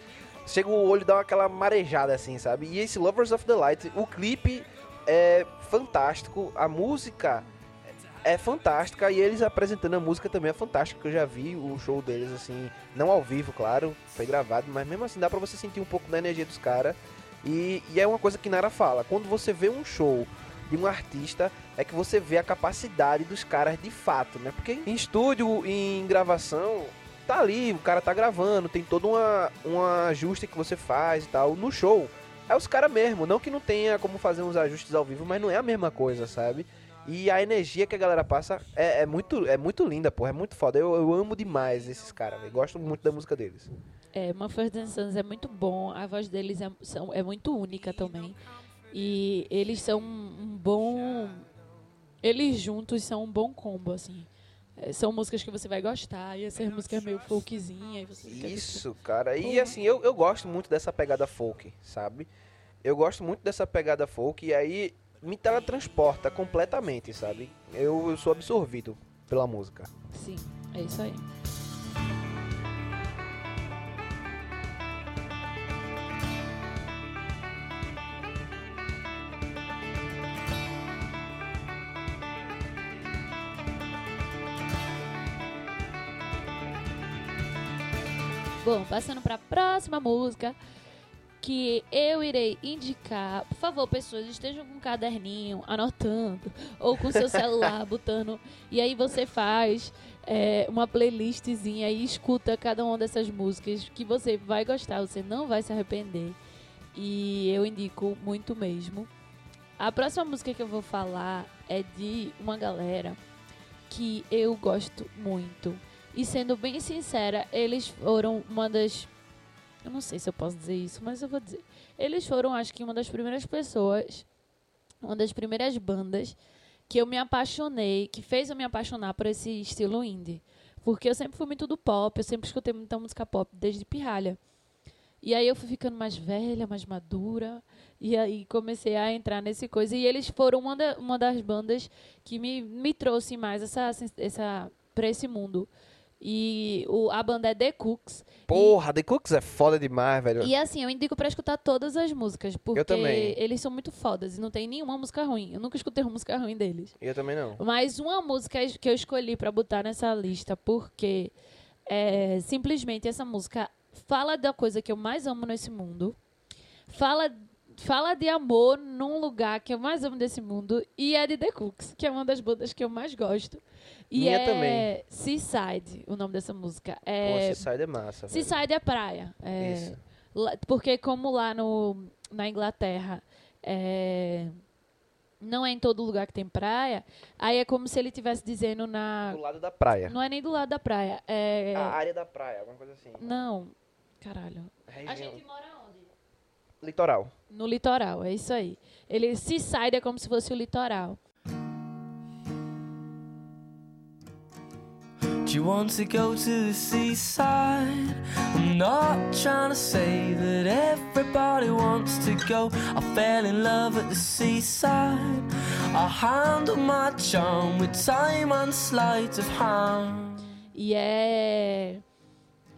[SPEAKER 4] Chega o olho e dá aquela marejada, assim, sabe? E esse Lovers of the Light, o clipe é fantástico, a música é fantástica e eles apresentando a música também é fantástico. que Eu já vi o show deles, assim, não ao vivo, claro, foi gravado, mas mesmo assim dá pra você sentir um pouco da energia dos caras. E, e é uma coisa que Nara fala: quando você vê um show de um artista, é que você vê a capacidade dos caras de fato, né? Porque em estúdio, em gravação, tá ali, o cara tá gravando, tem todo uma, um ajuste que você faz e tal. No show, é os caras mesmo, não que não tenha como fazer uns ajustes ao vivo, mas não é a mesma coisa, sabe? E a energia que a galera passa é, é muito, é muito linda, porra, é muito foda. Eu, eu amo demais esses caras, velho. Gosto muito da música deles.
[SPEAKER 1] É, and Sons é muito bom, a voz deles é, são, é muito única também. E eles são um bom. Eles juntos são um bom combo, assim. É, são músicas que você vai gostar, e essas músicas meio folkzinha, tipo,
[SPEAKER 4] Isso, cara. E assim, eu, eu gosto muito dessa pegada folk, sabe? Eu gosto muito dessa pegada folk e aí me teletransporta completamente, sabe? Eu, eu sou absorvido pela música.
[SPEAKER 1] Sim, é isso aí. Bom, passando para a próxima música que eu irei indicar. Por favor, pessoas, estejam com um caderninho, anotando, ou com seu celular, botando. E aí você faz é, uma playlistzinha e escuta cada uma dessas músicas que você vai gostar, você não vai se arrepender. E eu indico muito mesmo. A próxima música que eu vou falar é de uma galera que eu gosto muito. E sendo bem sincera, eles foram uma das. Eu não sei se eu posso dizer isso, mas eu vou dizer. Eles foram, acho que, uma das primeiras pessoas, uma das primeiras bandas que eu me apaixonei, que fez eu me apaixonar por esse estilo indie. Porque eu sempre fui muito do pop, eu sempre escutei muita música pop desde pirralha. E aí eu fui ficando mais velha, mais madura, e aí comecei a entrar nesse coisa. E eles foram uma, da- uma das bandas que me, me trouxe mais essa, essa, pra esse mundo. E o, a banda é The Cooks.
[SPEAKER 4] Porra, The Cooks é foda demais, velho.
[SPEAKER 1] E assim, eu indico pra escutar todas as músicas, porque
[SPEAKER 4] também.
[SPEAKER 1] eles são muito fodas e não tem nenhuma música ruim. Eu nunca escutei uma música ruim deles.
[SPEAKER 4] Eu também não.
[SPEAKER 1] Mas uma música que eu escolhi pra botar nessa lista, porque é, simplesmente essa música fala da coisa que eu mais amo nesse mundo. Fala, fala de amor num lugar que eu mais amo desse mundo. E é de The Cooks, que é uma das bandas que eu mais gosto. E
[SPEAKER 4] Minha
[SPEAKER 1] é
[SPEAKER 4] também.
[SPEAKER 1] Seaside, o nome dessa música.
[SPEAKER 4] Pô,
[SPEAKER 1] É,
[SPEAKER 4] Seaside é massa, velho.
[SPEAKER 1] Seaside é praia. É,
[SPEAKER 4] Isso.
[SPEAKER 1] Porque como lá no, na Inglaterra é, não é em todo lugar que tem praia, aí é como se ele estivesse dizendo na.
[SPEAKER 4] Do lado da praia.
[SPEAKER 1] Não é nem do lado da praia. É.
[SPEAKER 4] A área da praia, alguma coisa assim.
[SPEAKER 1] Não. Caralho. A gente mora?
[SPEAKER 4] Litoral.
[SPEAKER 1] No litoral, é isso aí. Ele seaside é como se fosse o litoral.
[SPEAKER 6] Do you want to go to the seaside? I'm not trying to say that everybody wants to go. I fell in love at the seaside. I handle my charm with time and sleight of hand.
[SPEAKER 1] E é.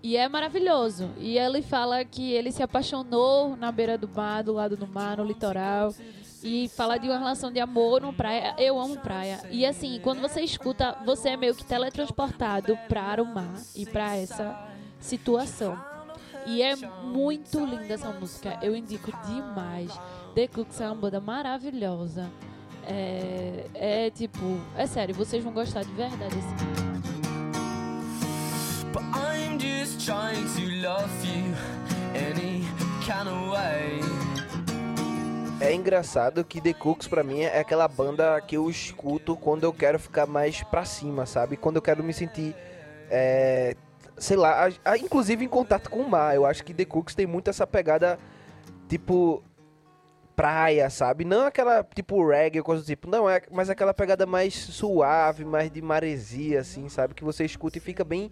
[SPEAKER 1] E é maravilhoso. E ele fala que ele se apaixonou na beira do mar, do lado do mar, no litoral. E fala de uma relação de amor no praia. Eu amo praia. E assim, quando você escuta, você é meio que teletransportado para o mar e para essa situação. E é muito linda essa música. Eu indico demais. The Cooks é uma banda maravilhosa. É, é tipo, é sério, vocês vão gostar de verdade. Assim.
[SPEAKER 6] Just trying to love you any kind of way.
[SPEAKER 4] É engraçado que The Cooks pra mim é aquela banda que eu escuto quando eu quero ficar mais pra cima, sabe? Quando eu quero me sentir, é, sei lá, a- a- inclusive em contato com o mar. Eu acho que The Cooks tem muito essa pegada, tipo, praia, sabe? Não aquela tipo reggae ou coisa do tipo, não, é mas aquela pegada mais suave, mais de maresia, assim, sabe? Que você escuta e fica bem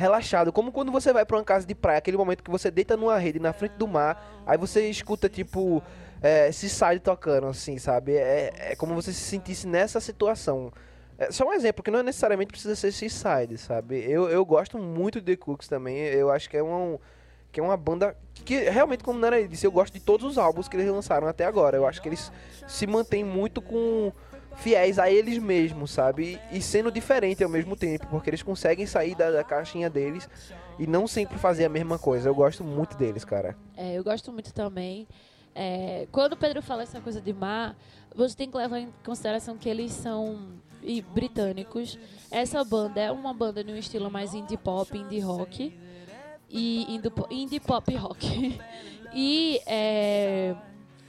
[SPEAKER 4] relaxado. Como quando você vai pra uma casa de praia, aquele momento que você deita numa rede na frente do mar, aí você escuta, tipo, é, Seaside tocando, assim, sabe? É, é como você se sentisse nessa situação. É só um exemplo, que não necessariamente precisa ser Seaside, sabe? Eu, eu gosto muito de The Cooks também, eu acho que é um que é uma banda que realmente, como Nara disse, eu gosto de todos os álbuns que eles lançaram até agora. Eu acho que eles se mantêm muito com fiéis a eles mesmos, sabe? E sendo diferente ao mesmo tempo, porque eles conseguem sair da, da caixinha deles e não sempre fazer a mesma coisa. Eu gosto muito deles, cara.
[SPEAKER 1] É, eu gosto muito também. É, quando o Pedro fala essa coisa de mar, você tem que levar em consideração que eles são e, britânicos. Essa banda é uma banda de um estilo mais indie pop, indie rock e indie, po- indie pop rock. e é,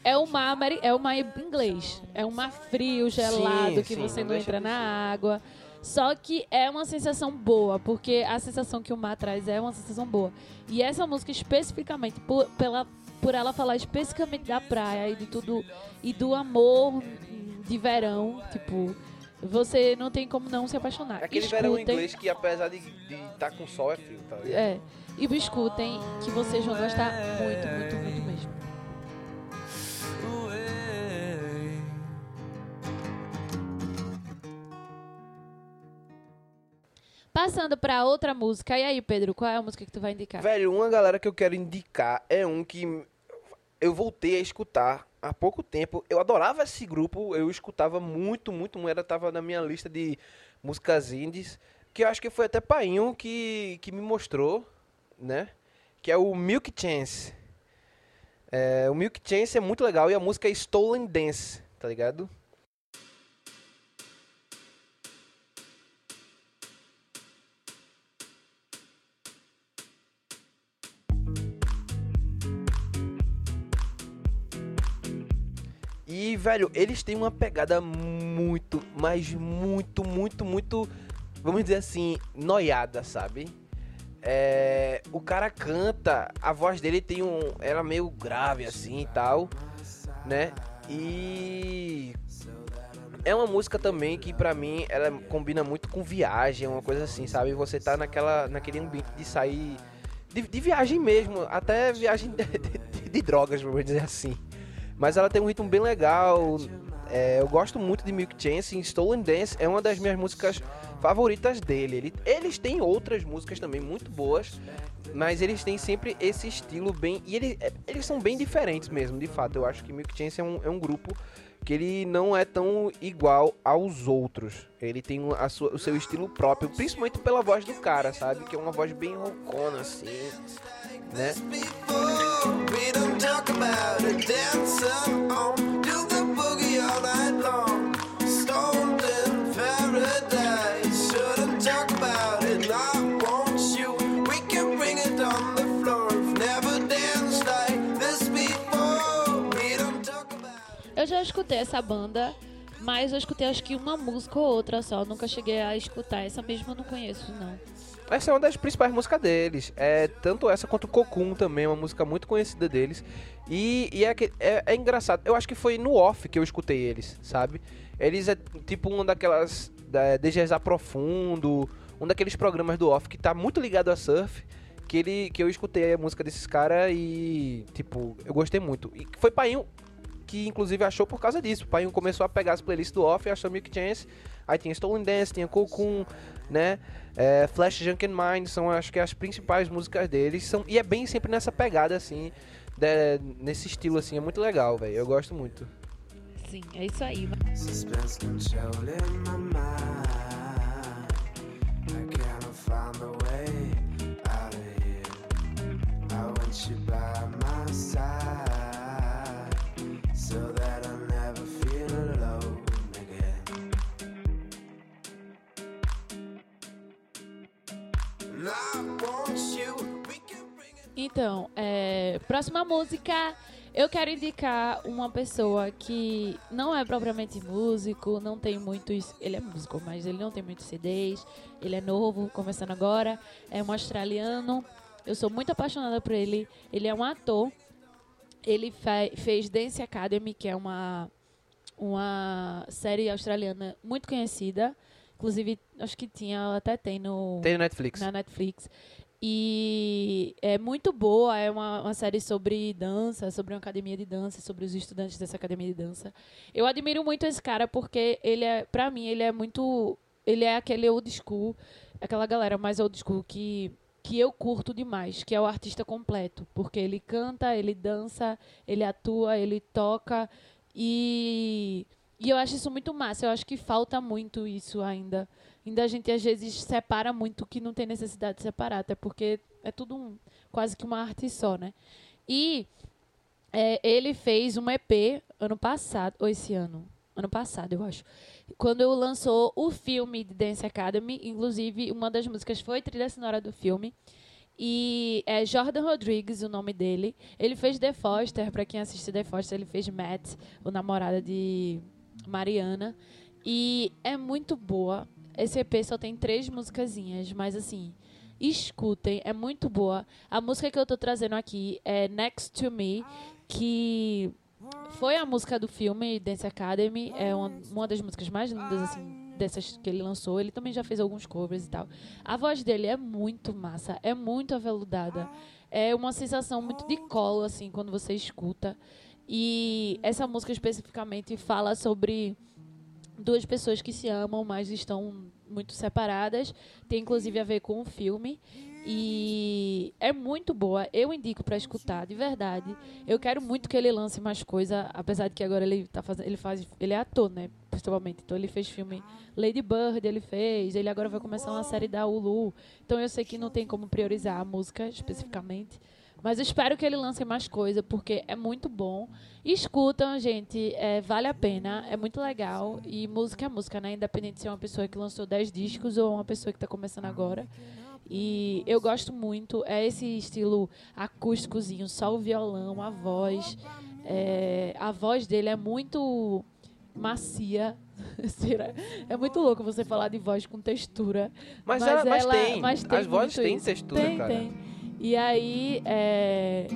[SPEAKER 1] é um mar é um mar inglês, é um mar frio, gelado
[SPEAKER 4] Sim,
[SPEAKER 1] que
[SPEAKER 4] sim,
[SPEAKER 1] você
[SPEAKER 4] não
[SPEAKER 1] não entra na água. Só que é uma sensação boa, porque a sensação que o mar traz é uma sensação boa. E essa música especificamente, por, pela, por ela falar especificamente da praia e de tudo, e do amor de verão, tipo, você não tem como não se apaixonar.
[SPEAKER 4] Aquele
[SPEAKER 1] Escutem,
[SPEAKER 4] verão inglês que apesar de estar com sol é frio, tá ligado?
[SPEAKER 1] É, e escutem que vocês vão gostar muito, muito, muito Passando pra outra música, e aí, Pedro, qual é a música que tu vai indicar?
[SPEAKER 4] Velho, uma galera que eu quero indicar é um que eu voltei a escutar há pouco tempo. Eu adorava esse grupo, eu escutava muito, muito, muito. Era, tava na minha lista de músicas indies, que eu acho que foi até Painho que, que me mostrou, né? Que é o Milk Chance. É, o Milk Chance é muito legal e a música é Stolen Dance, tá ligado? E, velho, eles têm uma pegada muito, mas muito, muito, muito, vamos dizer assim, noiada, sabe? É, o cara canta, a voz dele tem um. Era meio grave assim e tal, né? E. É uma música também que pra mim ela combina muito com viagem, uma coisa assim, sabe? Você tá naquela, naquele ambiente de sair. De, de viagem mesmo, até viagem de, de- de drogas, vamos dizer assim. Mas ela tem um ritmo bem legal. é, eu gosto muito de Milk Chance. Stolen Dance é uma das minhas músicas favoritas dele. Ele- eles têm outras músicas também muito boas. Mas eles têm sempre esse estilo bem. E ele- é, eles são bem diferentes mesmo, de fato. Eu acho que Milk Chance é um, é um grupo que ele não é tão igual aos outros. Ele tem sua- o seu estilo próprio, principalmente pela voz do cara, sabe? Que é uma voz bem roncona, assim, né?
[SPEAKER 3] We don't talk about it, dancing on do the boogie all night long. Stoned in paradise, shouldn't talk about it. I want you. We can bring it on the floor. We've never danced like this before. We don't talk about
[SPEAKER 1] Eu já escutei essa banda Mas eu escutei acho que uma música ou outra só. Nunca cheguei a escutar. Essa mesma eu não conheço, não.
[SPEAKER 4] Essa é uma das principais músicas deles. É tanto essa quanto Cocoon também, uma música muito conhecida deles. E, e é, é, é engraçado. Eu acho que foi no off que eu escutei eles, sabe? Eles é tipo uma daquelas da DGSA Profundo, um daqueles programas do off que tá muito ligado a surf. Que, ele, que eu escutei a música desses caras e, tipo, eu gostei muito. E foi Painho que, inclusive, achou por causa disso. O Painho começou a pegar as playlists do off e achou Milk Chance. Aí tinha Stolen Dance, tinha Cocoon, né? É, Flash Junk and Mind são, acho que, as principais músicas deles. São, e é bem sempre nessa pegada, assim, de- nesse estilo, assim. É muito legal, velho. Eu gosto muito.
[SPEAKER 1] Sim, é isso aí.
[SPEAKER 3] Suspense controlling my mind. I cannot find a way out of here. I want you by my side
[SPEAKER 1] Então, é, próxima música, eu quero indicar uma pessoa que não é propriamente músico, não tem muitos. Ele é músico, mas ele não tem muitos CDs. Ele é novo, começando agora. É um australiano. Eu sou muito apaixonada por ele. Ele é um ator. Ele fe- fez Dance Academy, que é uma, uma série australiana muito conhecida. Inclusive, acho que tinha, até tem no
[SPEAKER 4] Tem no Netflix.
[SPEAKER 1] na Netflix. E é muito boa, é uma, uma série sobre dança, sobre uma academia de dança, sobre os estudantes dessa academia de dança. Eu admiro muito esse cara porque ele é, pra mim, ele é muito. Ele é aquele old school, aquela galera mais old school que, que eu curto demais, que é o artista completo. Porque ele canta, ele dança, ele atua, ele toca. E, e eu acho isso muito massa. Eu acho que falta muito isso ainda. Ainda a gente às vezes separa muito que não tem necessidade de separar, até porque é tudo um, quase que uma arte só, né? E é, ele fez um EP ano passado, ou esse ano, ano passado, eu acho. Quando lançou o filme de Dance Academy, inclusive uma das músicas foi trilha sonora do filme. E é Jordan Rodrigues o nome dele. Ele fez The Foster, pra quem assiste The Foster, ele fez Matt, o namorado de Mariana. E é muito boa. Esse EP só tem três musicazinhas, mas assim, escutem, é muito boa. A música que eu tô trazendo aqui é Next to Me, que foi a música do filme Dance Academy, é uma, uma das músicas mais lindas assim dessas que ele lançou. Ele também já fez alguns covers e tal. A voz dele é muito massa, é muito aveludada. É uma sensação muito de colo assim quando você escuta. E essa música especificamente fala sobre duas pessoas que se amam, mas estão muito separadas. Tem inclusive a ver com o filme. E é muito boa. Eu indico pra escutar, de verdade. Eu quero muito que ele lance mais coisa, apesar de que agora ele tá fazendo, ele faz, ele é ator, né, principalmente. Então ele fez filme Lady Bird, ele fez, ele agora vai começar uma série da Hulu. Então eu sei que não tem como priorizar a música especificamente, mas eu espero que ele lance mais coisa, porque é muito bom. Escutam, gente, é, vale a pena, é muito legal. E música é música, né? Independente de ser uma pessoa que lançou 10 discos ou uma pessoa que está começando agora. E eu gosto muito, é esse estilo acústicozinho, só o violão, a voz. É, a voz dele é muito macia. É muito louco você falar de voz com textura.
[SPEAKER 4] Mas, ela, mas
[SPEAKER 1] ela-
[SPEAKER 4] tem.
[SPEAKER 1] mas tem
[SPEAKER 4] As vozes têm textura,
[SPEAKER 1] tem,
[SPEAKER 4] cara.
[SPEAKER 1] Tem. E aí, é,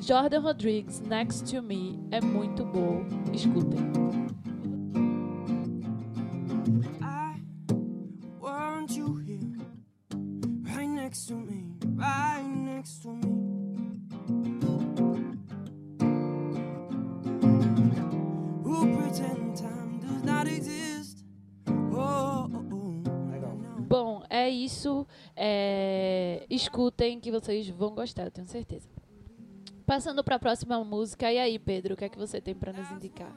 [SPEAKER 1] Jordan Rodrigues, Next to Me, é muito bom. Escutem. Isso. É, Escutem que vocês vão gostar, eu tenho certeza. Passando para a próxima música. E aí, Pedro, o que é que você tem para nos indicar?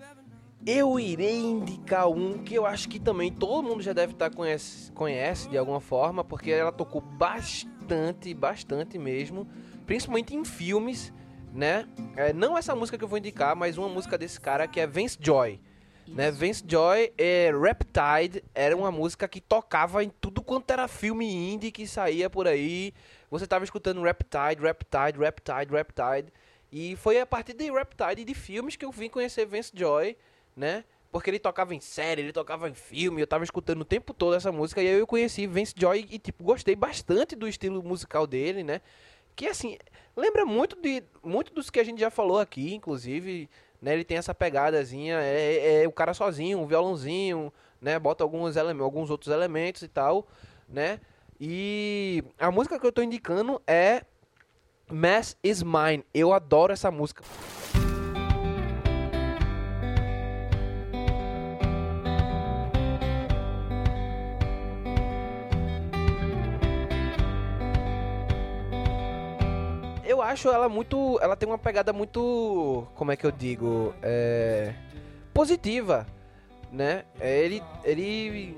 [SPEAKER 4] Eu irei indicar um que eu acho que também todo mundo já deve estar conhece, conhece de alguma forma, porque ela tocou bastante, bastante mesmo, principalmente em filmes, né? É, não essa música que eu vou indicar, mas uma música desse cara que é Vince Joy. Né? Vince Joy é Reptide, era uma música que tocava em tudo quanto era filme indie que saía por aí. Você tava escutando Reptide, Reptide, Reptide, Reptide. E foi a partir de Reptide e de filmes que eu vim conhecer Vince Joy, né? Porque ele tocava em série, ele tocava em filme, eu tava escutando o tempo todo essa música e aí eu conheci Vince Joy e, tipo, gostei bastante do estilo musical dele, né? Que, assim, lembra muito de muito dos que a gente já falou aqui, inclusive, né? Ele tem essa pegadazinha, é, é- é o cara sozinho, um violãozinho, né? Bota alguns, alguns outros elementos e tal, né? E a música que eu tô indicando é Mass is Mine. Eu adoro essa música. Acho ela muito. Ela tem uma pegada muito. Como é que eu digo? É, positiva, né? É, Ele. Ele.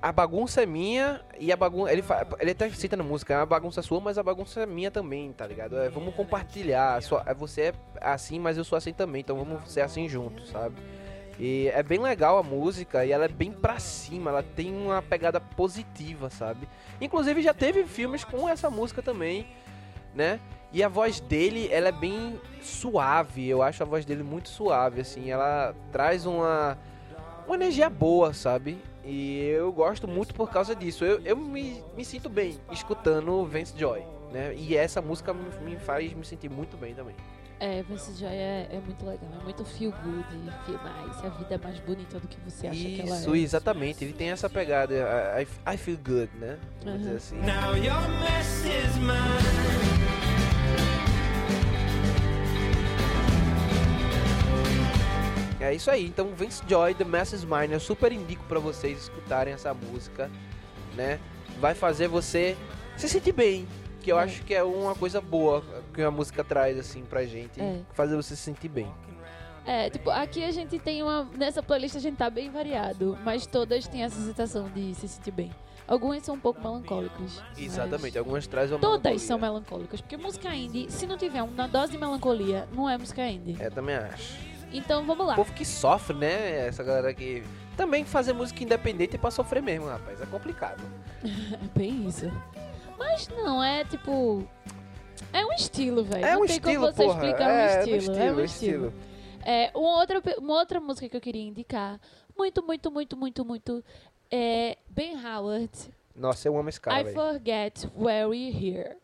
[SPEAKER 4] A bagunça é minha e a bagunça. Ele, ele até cita na música, é uma bagunça sua, mas a bagunça é minha também, tá ligado? É, vamos compartilhar. Sua- é, você é assim, mas eu sou assim também, então vamos ser assim juntos, sabe? E é bem legal a música e ela é bem pra cima, ela tem uma pegada positiva, sabe? Inclusive já teve filmes com essa música também, né? E a voz dele, ela é bem suave, eu acho a voz dele muito suave, assim, ela traz uma, uma energia boa, sabe? E eu gosto muito por causa disso. Eu, eu me, me sinto bem escutando Vance Joy, né? E essa música me, me faz me sentir muito bem também.
[SPEAKER 1] É, Vince Joy é, é muito legal, é muito feel good, feel nice, a vida é mais bonita do que você acha que ela é.
[SPEAKER 4] Isso, exatamente. Ele tem essa pegada, I, I- feel good, né? Vamos dizer
[SPEAKER 1] Uhum.
[SPEAKER 4] assim.
[SPEAKER 7] Now your mess is mine.
[SPEAKER 4] É isso aí. Então, Vince Joy, The Mass is Mine, eu super indico pra vocês escutarem essa música, né? Vai fazer você se sentir bem, que eu
[SPEAKER 1] É.
[SPEAKER 4] acho que é uma coisa boa que a música traz assim pra gente,
[SPEAKER 1] É.
[SPEAKER 4] fazer você se sentir bem.
[SPEAKER 1] É, tipo, aqui a gente tem uma. Nessa playlist a gente tá bem variado, mas todas têm essa sensação de se sentir bem. Algumas são um pouco melancólicas.
[SPEAKER 4] Exatamente. Algumas trazem uma
[SPEAKER 1] Todas
[SPEAKER 4] melancolia.
[SPEAKER 1] são melancólicas, porque música indie, se não tiver uma dose de melancolia, não é música indie.
[SPEAKER 4] É, também acho.
[SPEAKER 1] Então vamos lá.
[SPEAKER 4] O povo que sofre, né? Essa galera que também fazer música independente é pra sofrer mesmo, rapaz. É complicado.
[SPEAKER 1] É bem isso. Mas não, é tipo. É um estilo, velho.
[SPEAKER 4] É
[SPEAKER 1] não
[SPEAKER 4] um
[SPEAKER 1] tem
[SPEAKER 4] estilo,
[SPEAKER 1] como você
[SPEAKER 4] porra.
[SPEAKER 1] explicar
[SPEAKER 4] é,
[SPEAKER 1] um
[SPEAKER 4] é
[SPEAKER 1] estilo.
[SPEAKER 4] um estilo,
[SPEAKER 1] é um
[SPEAKER 4] é
[SPEAKER 1] estilo. É, uma, outra, uma outra música que eu queria indicar, muito, muito, muito, muito, muito, é Ben Howard,
[SPEAKER 4] Nossa, eu amo esse cara,
[SPEAKER 1] I
[SPEAKER 4] velho.
[SPEAKER 1] Forget Where We Here.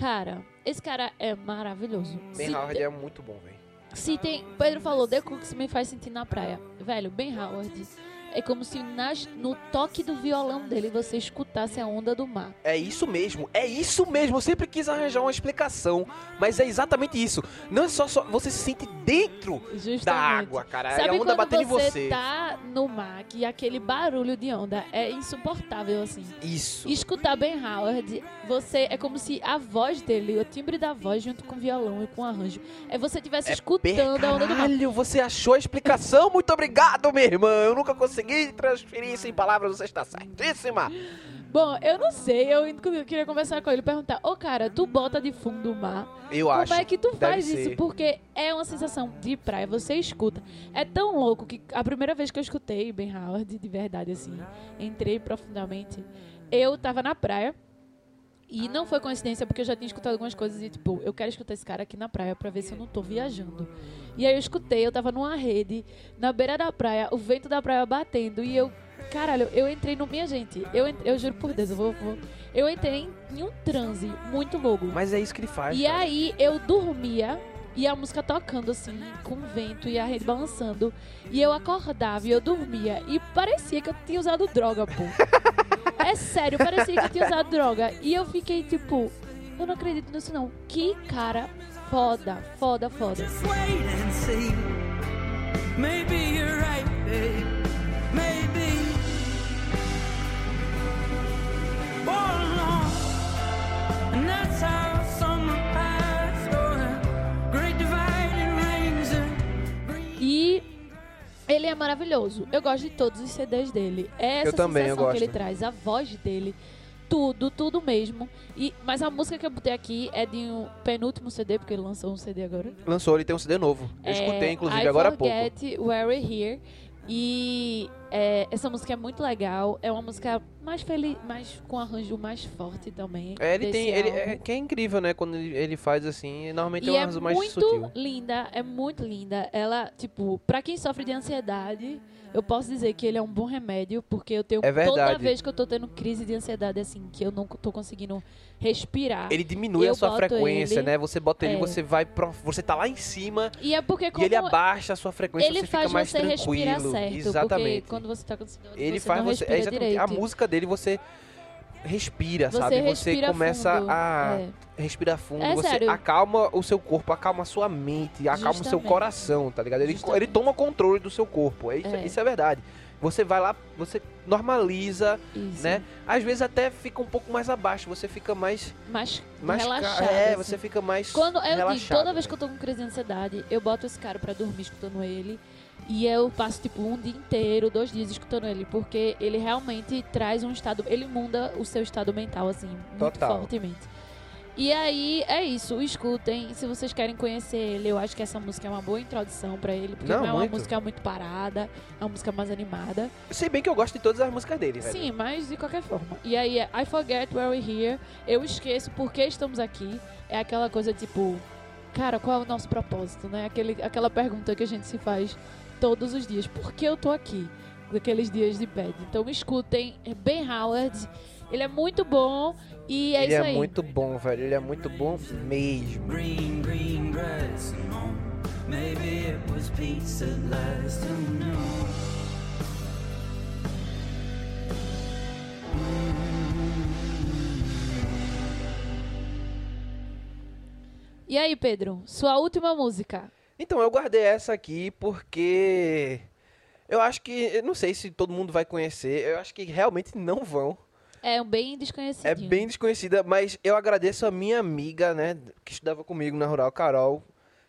[SPEAKER 1] Cara, esse cara é maravilhoso.
[SPEAKER 4] Ben
[SPEAKER 1] Se
[SPEAKER 4] Howard é muito bom, velho.
[SPEAKER 1] se tem. Pedro falou, The Cooks me faz sentir na praia. Velho, Ben Howard. É como se nas- no toque do violão dele você escutasse a onda do mar.
[SPEAKER 4] É isso mesmo, é isso mesmo. Eu sempre quis arranjar uma explicação, mas é exatamente isso. Não é só, só você se sente dentro
[SPEAKER 1] Justamente.
[SPEAKER 4] da água, cara.
[SPEAKER 1] Sabe
[SPEAKER 4] e a onda batendo
[SPEAKER 1] você,
[SPEAKER 4] em você.
[SPEAKER 1] tá no mar que aquele barulho de onda é insuportável, assim.
[SPEAKER 4] Isso.
[SPEAKER 1] Escutar Ben Howard, você é como se a voz dele, o timbre da voz junto com o violão e com o arranjo, é você estivesse escutando a onda do mar.
[SPEAKER 4] Caralho, você achou a explicação? Muito obrigado, minha irmã. Eu nunca consegui transferir isso em palavras, você está certíssima.
[SPEAKER 1] Bom, eu não sei, eu inclusive queria conversar com ele e perguntar, ô cara, tu bota de fundo o mar,
[SPEAKER 4] Eu
[SPEAKER 1] como
[SPEAKER 4] acho.
[SPEAKER 1] é que tu faz isso? Porque é uma sensação de praia, você escuta. É tão louco que a primeira vez que eu escutei Ben Howard, de verdade, assim, entrei profundamente, eu tava na praia, e não foi coincidência, porque eu já tinha escutado algumas coisas e, tipo, eu quero escutar esse cara aqui na praia pra ver se eu não tô viajando. E aí eu escutei, eu tava numa rede, na beira da praia, o vento da praia batendo, e eu, caralho, eu entrei no. Minha gente, eu, en- eu juro por Deus, eu vou. vou- eu entrei em, em um transe muito louco.
[SPEAKER 4] Mas é isso que ele faz.
[SPEAKER 1] E
[SPEAKER 4] cara.
[SPEAKER 1] aí eu dormia e a música tocando assim, com o vento e a rede balançando. E eu acordava e eu dormia. E parecia que eu tinha usado droga, pô. é sério, parecia que eu tinha usado droga. E eu fiquei tipo, eu não acredito nisso não. Que cara foda, foda, foda.
[SPEAKER 6] Just wait and see. Maybe you're right, babe. Maybe. Born alone. And that's how
[SPEAKER 1] E ele é maravilhoso. Eu gosto de todos os CDs dele. É essa
[SPEAKER 4] Eu também, eu
[SPEAKER 1] sensação que ele
[SPEAKER 4] gosto.
[SPEAKER 1] traz, a voz dele. tudo, tudo mesmo. E, mas a música que eu botei aqui é de um penúltimo CD, porque ele lançou um CD agora.
[SPEAKER 4] Lançou, ele tem um CD novo. Eu
[SPEAKER 1] É,
[SPEAKER 4] escutei, inclusive,
[SPEAKER 1] I
[SPEAKER 4] agora há pouco.
[SPEAKER 1] Forget Where We're Here. E é, essa música é muito legal. É uma música mais feliz, mais com arranjo mais forte também.
[SPEAKER 4] É, ele tem. Ele, é, que é incrível, né? Quando ele, ele faz assim. Normalmente é
[SPEAKER 1] E
[SPEAKER 4] um
[SPEAKER 1] é
[SPEAKER 4] arranjo mais
[SPEAKER 1] muito
[SPEAKER 4] sutil.
[SPEAKER 1] linda, é muito linda. Ela, tipo, pra quem sofre de ansiedade, eu posso dizer que ele é um bom remédio, porque eu tenho
[SPEAKER 4] É
[SPEAKER 1] toda vez que eu tô tendo crise de ansiedade, assim, que eu não tô conseguindo respirar.
[SPEAKER 4] Ele diminui a sua frequência,
[SPEAKER 1] ele-
[SPEAKER 4] né? Você bota ele,
[SPEAKER 1] é.
[SPEAKER 4] você vai pro, Você tá lá em cima
[SPEAKER 1] E é porque
[SPEAKER 4] e ele abaixa a sua frequência,
[SPEAKER 1] ele
[SPEAKER 4] você fica
[SPEAKER 1] faz
[SPEAKER 4] mais
[SPEAKER 1] você respirar
[SPEAKER 4] tranquilo.
[SPEAKER 1] certo,
[SPEAKER 4] Exatamente.
[SPEAKER 1] porque quando você tá com ansiedade,
[SPEAKER 4] Ele
[SPEAKER 1] você
[SPEAKER 4] faz você. É exatamente. A
[SPEAKER 1] direito.
[SPEAKER 4] música dele você respira,
[SPEAKER 1] Você
[SPEAKER 4] sabe?
[SPEAKER 1] respira
[SPEAKER 4] você começa
[SPEAKER 1] fundo,
[SPEAKER 4] a
[SPEAKER 1] é.
[SPEAKER 4] respirar fundo,
[SPEAKER 1] É
[SPEAKER 4] você
[SPEAKER 1] sério.
[SPEAKER 4] acalma o seu corpo, acalma a sua mente, acalma o seu
[SPEAKER 1] Justamente.
[SPEAKER 4] coração, tá ligado? Ele,
[SPEAKER 1] Justamente.
[SPEAKER 4] ele toma controle do seu corpo. É isso,
[SPEAKER 1] É.
[SPEAKER 4] isso é verdade. Você vai lá, você normaliza,
[SPEAKER 1] Isso.
[SPEAKER 4] né? Às vezes até fica um pouco mais abaixo, você fica mais
[SPEAKER 1] Mais,
[SPEAKER 4] mais ca-
[SPEAKER 1] relaxado.
[SPEAKER 4] É,
[SPEAKER 1] assim.
[SPEAKER 4] você fica mais
[SPEAKER 1] Quando eu
[SPEAKER 4] relaxado.
[SPEAKER 1] digo, toda vez
[SPEAKER 4] né?
[SPEAKER 1] que eu tô com crise de ansiedade, eu boto esse cara pra dormir escutando ele. E eu passo, tipo, um dia inteiro, dois dias escutando ele. Porque ele realmente traz um estado. Ele muda o seu estado mental, assim, muito
[SPEAKER 4] Total.
[SPEAKER 1] fortemente. E aí, é isso. Escutem. Se vocês querem conhecer ele, eu acho que essa música é uma boa introdução pra ele. Porque
[SPEAKER 4] Não,
[SPEAKER 1] não, é uma música muito parada, é uma música mais animada.
[SPEAKER 4] Se bem que eu gosto de todas as músicas dele, velho.
[SPEAKER 1] Sim, mas de qualquer forma. E aí é I Forget Where We're Here. Eu esqueço por que estamos aqui. É aquela coisa tipo, cara, qual é o nosso propósito, né? Aquele, aquela pergunta que a gente se faz todos os dias. Por que eu tô aqui? Daqueles dias de bed. Então escutem, é Ben Howard. Ele é muito bom e é
[SPEAKER 4] ele
[SPEAKER 1] isso
[SPEAKER 4] é
[SPEAKER 1] aí.
[SPEAKER 4] muito bom, velho. Ele é muito bom mesmo.
[SPEAKER 6] Green, green grass and home. Maybe it was peace at last. Who knows?
[SPEAKER 1] E aí, Pedro, sua última música.
[SPEAKER 4] Então, eu guardei essa aqui porque eu acho que, eu não sei se todo mundo vai conhecer, eu acho que realmente não vão.
[SPEAKER 1] É um bem desconhecido.
[SPEAKER 4] É bem desconhecida, mas eu agradeço a minha amiga, né, que estudava comigo na Rural, Carol,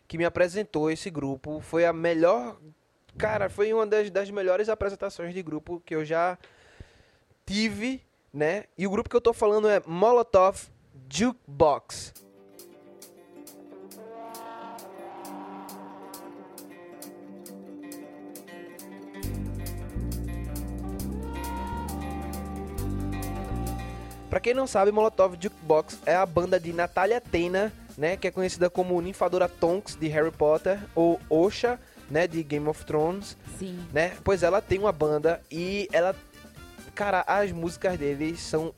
[SPEAKER 4] que me apresentou esse grupo. Foi a melhor, cara, foi uma das, das melhores apresentações de grupo que eu já tive, né? E o grupo que eu tô falando é Molotov Jukebox. Pra quem não sabe, Molotov Jukebox é a banda de Natalia Tena, né, que é conhecida como Ninfadora Tonks de Harry Potter ou Osha, né, de Game of Thrones,
[SPEAKER 1] Sim.
[SPEAKER 4] né? Pois ela tem uma banda e ela cara, as músicas deles são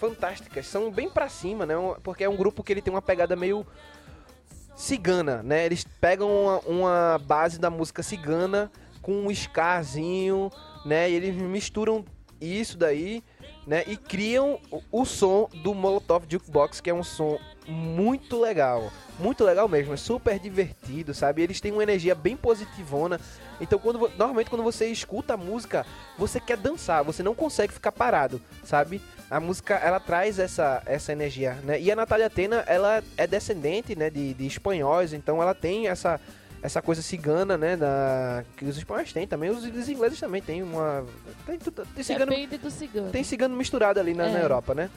[SPEAKER 4] fantásticas, são bem pra cima, né? Porque é um grupo que ele tem uma pegada meio cigana, né? Eles pegam uma, uma base da música cigana com um scarzinho, né? E eles misturam isso daí, né? E criam o, som do Molotov Jukebox, que é um som muito legal. Muito legal mesmo, é super divertido, sabe? Eles têm uma energia bem positivona. Então, quando normalmente quando você escuta a música, você quer dançar, você não consegue ficar parado, sabe? A música, ela traz essa, essa energia, né? E a Natália Tena, ela é descendente, né, de, de espanhóis, então ela tem essa, essa coisa cigana, né, da, que os espanhóis têm também, os, os ingleses também têm uma... Tem, tem cigano,
[SPEAKER 1] Depende do cigano.
[SPEAKER 4] tem cigano misturado ali na, na
[SPEAKER 1] É.
[SPEAKER 4] Europa, né?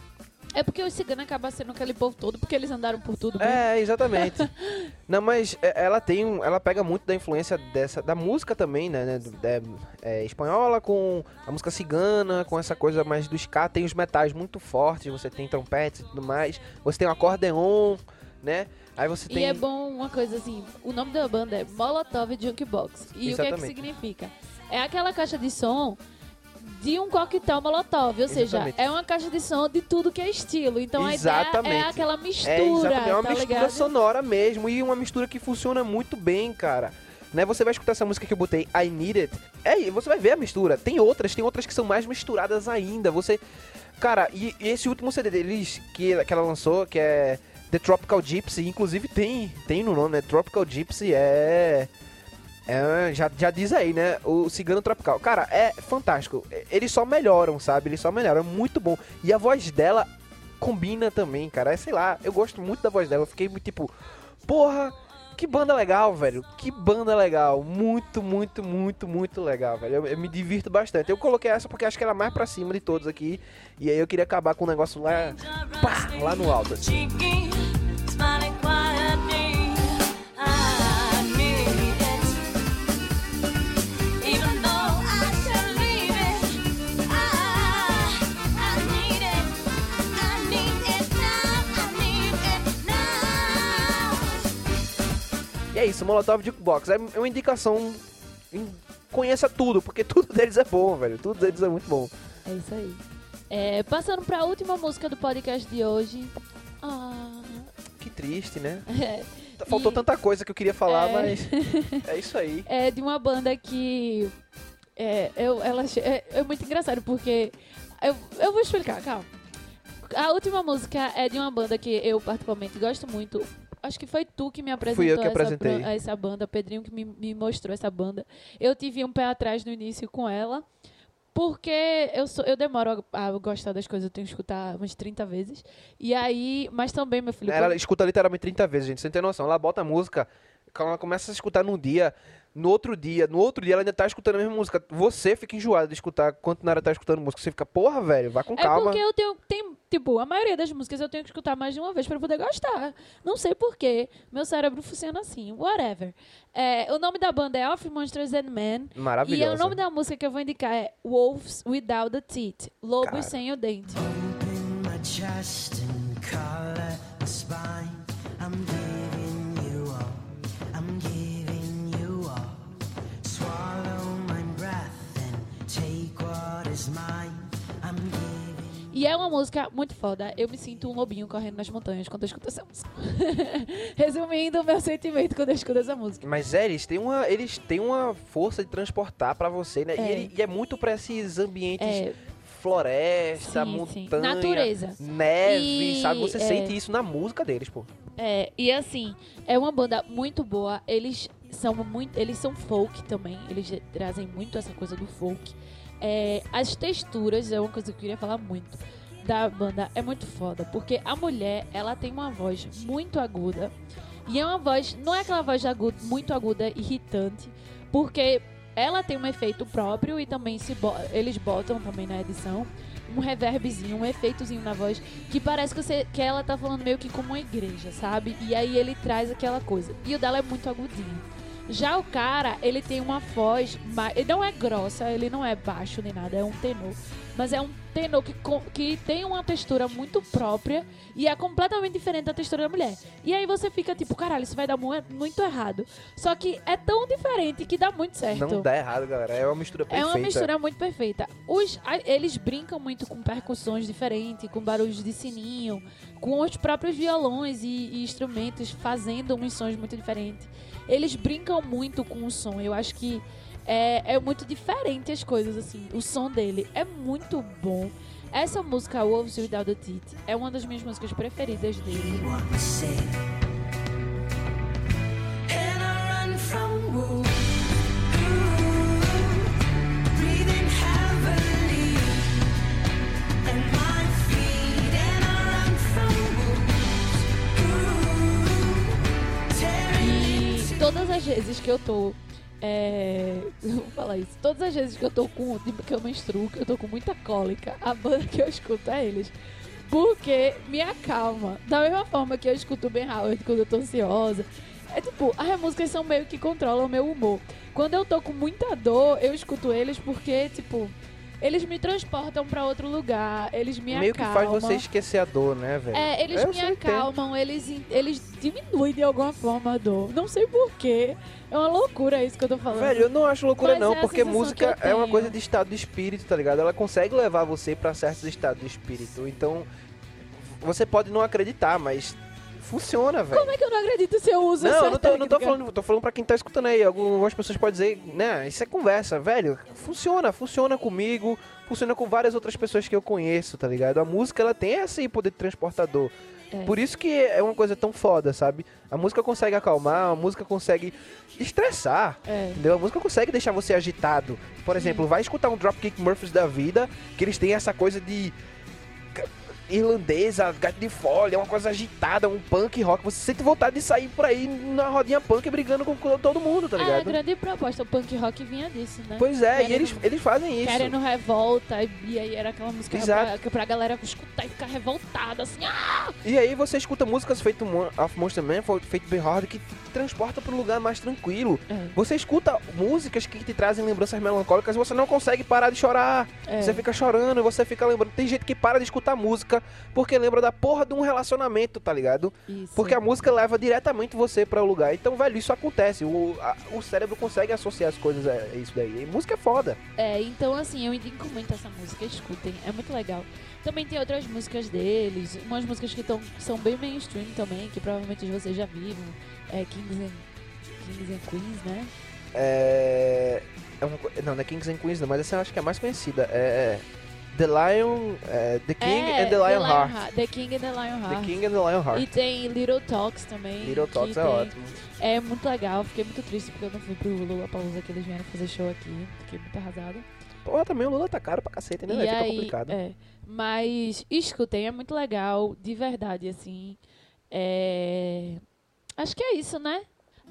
[SPEAKER 1] É porque os ciganos acabam sendo aquele povo todo, porque eles andaram por tudo. mesmo.
[SPEAKER 4] É, exatamente. Não, mas é, ela tem um, ela pega muito da influência dessa da música também, né, né, do- é, espanhola com a música cigana, com essa coisa mais do ska, tem os metais muito fortes, você tem trompetes e tudo mais, você tem um acordeon, né? Aí você
[SPEAKER 1] E
[SPEAKER 4] tem
[SPEAKER 1] é bom uma coisa assim, o nome da banda é Molotov Jukebox. E o que é que
[SPEAKER 4] Exatamente.
[SPEAKER 1] significa? É aquela caixa de som de um coquetel Molotov, ou seja,
[SPEAKER 4] Exatamente.
[SPEAKER 1] é uma caixa de som de tudo que é estilo. Então a ideia
[SPEAKER 4] Exatamente.
[SPEAKER 1] é aquela mistura,
[SPEAKER 4] É exatamente, é uma
[SPEAKER 1] tá
[SPEAKER 4] mistura
[SPEAKER 1] ligado?
[SPEAKER 4] sonora mesmo e uma mistura que funciona muito bem, cara. Né, você vai escutar essa música que eu botei, I Need It. É, e você vai ver a mistura. Tem outras, tem outras que são mais misturadas ainda. Você, cara, e, e esse último CD deles que, que ela lançou, que é The Tropical Gypsy, inclusive tem, tem no nome, né? Tropical Gypsy é é, já, já diz aí, né? O Cigano Tropical. Cara, é fantástico. Eles só melhoram, sabe? Eles só melhoram. É muito bom. E a voz dela combina também, cara. É, sei lá, eu gosto muito da voz dela. Eu fiquei tipo, porra, Que banda legal, velho. Que banda legal. Muito, muito, muito, muito legal, velho. Eu, eu me divirto bastante. Eu coloquei essa porque acho que ela é mais pra cima de todos aqui. E aí eu queria acabar com o negócio lá, pá, lá no alto. assim. E é isso, Molotov Jukebox. É é uma indicação. Conheça tudo, porque tudo deles é bom, velho. Tudo deles é muito bom.
[SPEAKER 1] É isso aí. É, passando pra última música do podcast de hoje. Ah,
[SPEAKER 4] Que triste, né?
[SPEAKER 1] é,
[SPEAKER 4] Faltou
[SPEAKER 1] E-
[SPEAKER 4] tanta coisa que eu queria falar,
[SPEAKER 1] É.
[SPEAKER 4] mas é isso aí.
[SPEAKER 1] é de uma banda que. É, eu, ela, é, é muito engraçado porque. Eu, eu vou explicar, calma. A última música é de uma banda que eu particularmente gosto muito. Acho que foi tu que me apresentou
[SPEAKER 4] Fui eu que
[SPEAKER 1] essa,
[SPEAKER 4] apresentei.
[SPEAKER 1] bran- essa banda, Pedrinho que me, me mostrou essa banda. Eu tive um pé atrás no início com ela, porque eu, sou, eu demoro a, a gostar das coisas, eu tenho que escutar umas 30 vezes. E aí, mas também, meu filho.
[SPEAKER 4] Ela escuta literalmente 30 vezes, gente. Você não tem noção. Ela bota a música, ela começa a escutar num dia, no outro dia, no outro dia ela ainda tá escutando a mesma música. Você fica enjoado de escutar quanto Nara tá escutando música. Você fica, porra, velho, vá com
[SPEAKER 1] É
[SPEAKER 4] calma.
[SPEAKER 1] porque eu tenho, tem, tipo, a maioria das músicas eu tenho que escutar mais de uma vez pra poder gostar. Não sei porquê. Meu cérebro funciona assim, whatever. É, o nome da banda é Off Monsters and Men. E
[SPEAKER 4] Maravilhosa.
[SPEAKER 1] o nome da música que eu vou indicar é Wolves Without the Teeth. Lobos
[SPEAKER 4] Cara.
[SPEAKER 1] sem o dente.
[SPEAKER 8] Open my chest and collar my spine.
[SPEAKER 1] E é uma música muito foda. Eu me sinto um lobinho correndo nas montanhas quando eu escuto essa música. Resumindo o meu sentimento quando eu escuto essa música.
[SPEAKER 4] Mas é, eles têm uma, eles têm uma força de transportar pra você, né? E,
[SPEAKER 1] É.
[SPEAKER 4] ele- e é muito pra esses ambientes
[SPEAKER 1] É,
[SPEAKER 4] floresta,
[SPEAKER 1] Sim, sim.
[SPEAKER 4] montanha,
[SPEAKER 1] Natureza.
[SPEAKER 4] neve,
[SPEAKER 1] E,
[SPEAKER 4] sabe? Você
[SPEAKER 1] é.
[SPEAKER 4] sente isso na música deles, pô.
[SPEAKER 1] É, e assim, é uma banda muito boa. Eles são muito. Eles são folk também. Eles trazem muito essa coisa do folk. É, as texturas é uma coisa que eu queria falar muito da banda. É muito foda. Porque a mulher, ela tem uma voz muito aguda. E é uma voz. Não é aquela voz aguda, muito aguda, irritante. Porque ela tem um efeito próprio e também se bo- eles botam também na edição um reverbzinho, um efeitozinho na voz que parece que, você, que ela tá falando meio que como uma igreja, sabe? E aí ele traz aquela coisa. E o dela é muito agudinho. Já o cara, ele tem uma voz, ele não é grossa, ele não é baixo nem nada, é um tenor. Mas é um tenor que, que tem uma textura muito própria e é completamente diferente da textura da mulher. E aí você fica tipo, caralho, isso vai dar mu- muito errado. Só que é tão diferente que dá muito certo.
[SPEAKER 4] Não dá errado, galera. É uma mistura
[SPEAKER 1] É
[SPEAKER 4] perfeita.
[SPEAKER 1] uma mistura muito perfeita. Os, eles brincam muito com percussões diferentes, com barulhos de sininho, com os próprios violões e, e instrumentos fazendo uns sons muito diferentes. Eles brincam muito com o som. Eu acho que é, é muito diferente as coisas, assim. O som dele é muito bom. Essa música, Wolves Without the Teeth, é uma das minhas músicas preferidas dele. As vezes que eu tô. É. Vou falar isso. Todas as vezes que eu tô com. Que eu menstruo, que eu tô com muita cólica, a banda que eu escuto é eles. Porque me acalma. Da mesma forma que eu escuto Ben Howard quando eu tô ansiosa. É tipo, as músicas são meio que controlam o meu humor. Quando eu tô com muita dor, eu escuto eles porque, tipo, eles me transportam pra outro lugar, eles me
[SPEAKER 4] Meio que
[SPEAKER 1] acalmam.
[SPEAKER 4] faz você esquecer a dor, né, velho?
[SPEAKER 1] É, eles
[SPEAKER 4] Eu
[SPEAKER 1] me
[SPEAKER 4] entendo.
[SPEAKER 1] acalmam, eles, eles diminuem de alguma forma a dor. Não sei porquê. É uma loucura isso que eu tô falando.
[SPEAKER 4] Velho, eu não acho loucura
[SPEAKER 1] Mas
[SPEAKER 4] não,
[SPEAKER 1] é
[SPEAKER 4] porque música
[SPEAKER 1] que
[SPEAKER 4] é uma coisa de estado de espírito, tá ligado? Ela consegue levar você pra certos estados de espírito. Então, você pode não acreditar, mas funciona, velho.
[SPEAKER 1] Como é que eu não acredito se eu uso
[SPEAKER 4] Não,
[SPEAKER 1] essa
[SPEAKER 4] eu não tô, não tô falando, tô falando pra quem tá escutando aí. Algumas pessoas podem dizer, né, isso é conversa, velho. Funciona, funciona comigo, funciona com várias outras pessoas que eu conheço, tá ligado? A música, ela tem esse poder transportador.
[SPEAKER 1] É.
[SPEAKER 4] Por isso que é uma coisa tão foda, sabe? A música consegue acalmar, a música consegue estressar.
[SPEAKER 1] É.
[SPEAKER 4] Entendeu? A música consegue deixar você agitado. Por exemplo, vai escutar um Dropkick Murphys da vida, que eles têm essa coisa de. Irlandesa, gato de folha, uma coisa agitada, um punk rock. Você sente vontade de sair por aí na rodinha punk brigando com todo mundo, tá
[SPEAKER 1] É, a
[SPEAKER 4] ligado?
[SPEAKER 1] grande proposta, o punk rock vinha disso, né?
[SPEAKER 4] Pois é, e
[SPEAKER 1] Querendo-
[SPEAKER 4] eles, eles fazem isso.
[SPEAKER 1] Querendo revolta, e, e aí era aquela música
[SPEAKER 4] Exato.
[SPEAKER 1] pra, pra galera escutar e ficar revoltada, assim, ah!
[SPEAKER 4] E aí você escuta músicas feito of Monster Man, feito bem hard, que te transporta para um lugar mais tranquilo.
[SPEAKER 1] É.
[SPEAKER 4] Você escuta músicas que te trazem lembranças melancólicas e você não consegue parar de chorar.
[SPEAKER 1] É.
[SPEAKER 4] Você fica chorando, você fica lembrando. Tem gente que para de escutar música porque lembra da porra de um relacionamento, tá ligado?
[SPEAKER 1] Isso.
[SPEAKER 4] Porque a música leva diretamente você para o lugar. Então, velho, isso acontece. O, a- o cérebro consegue associar as coisas a isso daí. E música é foda.
[SPEAKER 1] É, então assim, eu indico muito essa música, escutem, é muito legal. Também tem outras músicas deles, umas músicas que tão, são bem mainstream também, que provavelmente vocês já viram, é Kings and, Kings and Queens, né?
[SPEAKER 4] É. é uma não, não é Kings and Queens, não, mas essa eu acho que é a mais conhecida. É. The Lion. é, the King
[SPEAKER 1] é,
[SPEAKER 4] and the Lion Heart.
[SPEAKER 1] Heart, The King and the Lion
[SPEAKER 4] The
[SPEAKER 1] Heart.
[SPEAKER 4] King and the Lion Heart.
[SPEAKER 1] E tem Little Talks também.
[SPEAKER 4] Little Talks é ótimo.
[SPEAKER 1] É muito legal, fiquei muito triste porque eu não fui pro Lula Palusa que eles vieram fazer show aqui, fiquei muito arrasada.
[SPEAKER 4] Porra, também o Lula tá caro pra cacete, né?
[SPEAKER 1] E?
[SPEAKER 4] Fica
[SPEAKER 1] aí,
[SPEAKER 4] complicado.
[SPEAKER 1] é, mas escutem, é muito legal, de verdade, assim. É, Acho que é isso, né?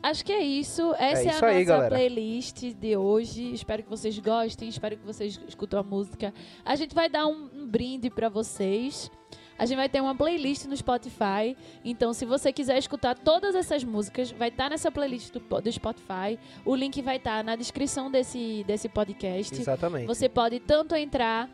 [SPEAKER 1] Acho que é isso. Essa é,
[SPEAKER 4] isso
[SPEAKER 1] a
[SPEAKER 4] aí,
[SPEAKER 1] nossa
[SPEAKER 4] galera.
[SPEAKER 1] playlist de hoje. Espero que vocês gostem, espero que vocês escutem a música. A gente vai dar um, um brinde pra vocês. A gente vai ter uma playlist no Spotify. Então, se você quiser escutar todas essas músicas, vai estar nessa playlist do, do Spotify. O link vai estar na descrição desse, desse podcast.
[SPEAKER 4] Exatamente.
[SPEAKER 1] Você pode tanto entrar,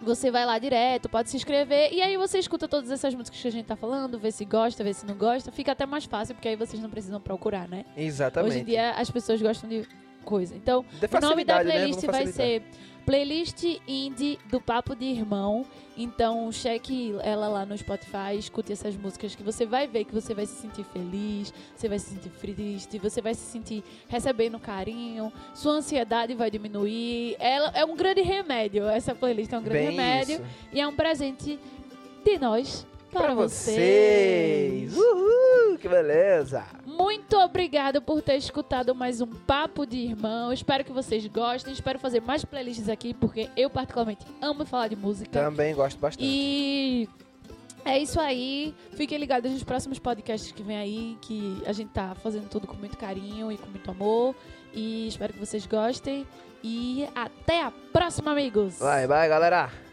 [SPEAKER 1] você vai lá direto, pode se inscrever, e aí você escuta todas essas músicas que a gente tá falando, vê se gosta, vê se não gosta. Fica até mais fácil, porque aí vocês não precisam procurar, né?
[SPEAKER 4] Exatamente.
[SPEAKER 1] Hoje em dia as pessoas gostam de coisa. Então, o nome da
[SPEAKER 4] né?
[SPEAKER 1] playlist
[SPEAKER 4] Vamos
[SPEAKER 1] vai ser Playlist Indie do Papo de Irmão. Então, cheque ela lá no Spotify, escute essas músicas que você vai ver que você vai se sentir feliz, você vai se sentir triste, você vai se sentir recebendo carinho, sua ansiedade vai diminuir. Ela é um grande remédio. Essa playlist é um grande
[SPEAKER 4] Bem
[SPEAKER 1] remédio
[SPEAKER 4] isso.
[SPEAKER 1] e é um presente de nós para vocês.
[SPEAKER 4] vocês. Uhul, que beleza.
[SPEAKER 1] Muito obrigada por ter escutado mais um Papo de Irmão. Espero que vocês gostem. Espero fazer mais playlists aqui, porque eu particularmente amo falar de música.
[SPEAKER 4] Também gosto bastante.
[SPEAKER 1] E é isso aí. Fiquem ligados nos próximos podcasts que vem aí, que a gente tá fazendo tudo com muito carinho e com muito amor. E espero que vocês gostem. E até a próxima, amigos!
[SPEAKER 4] Vai, vai, galera.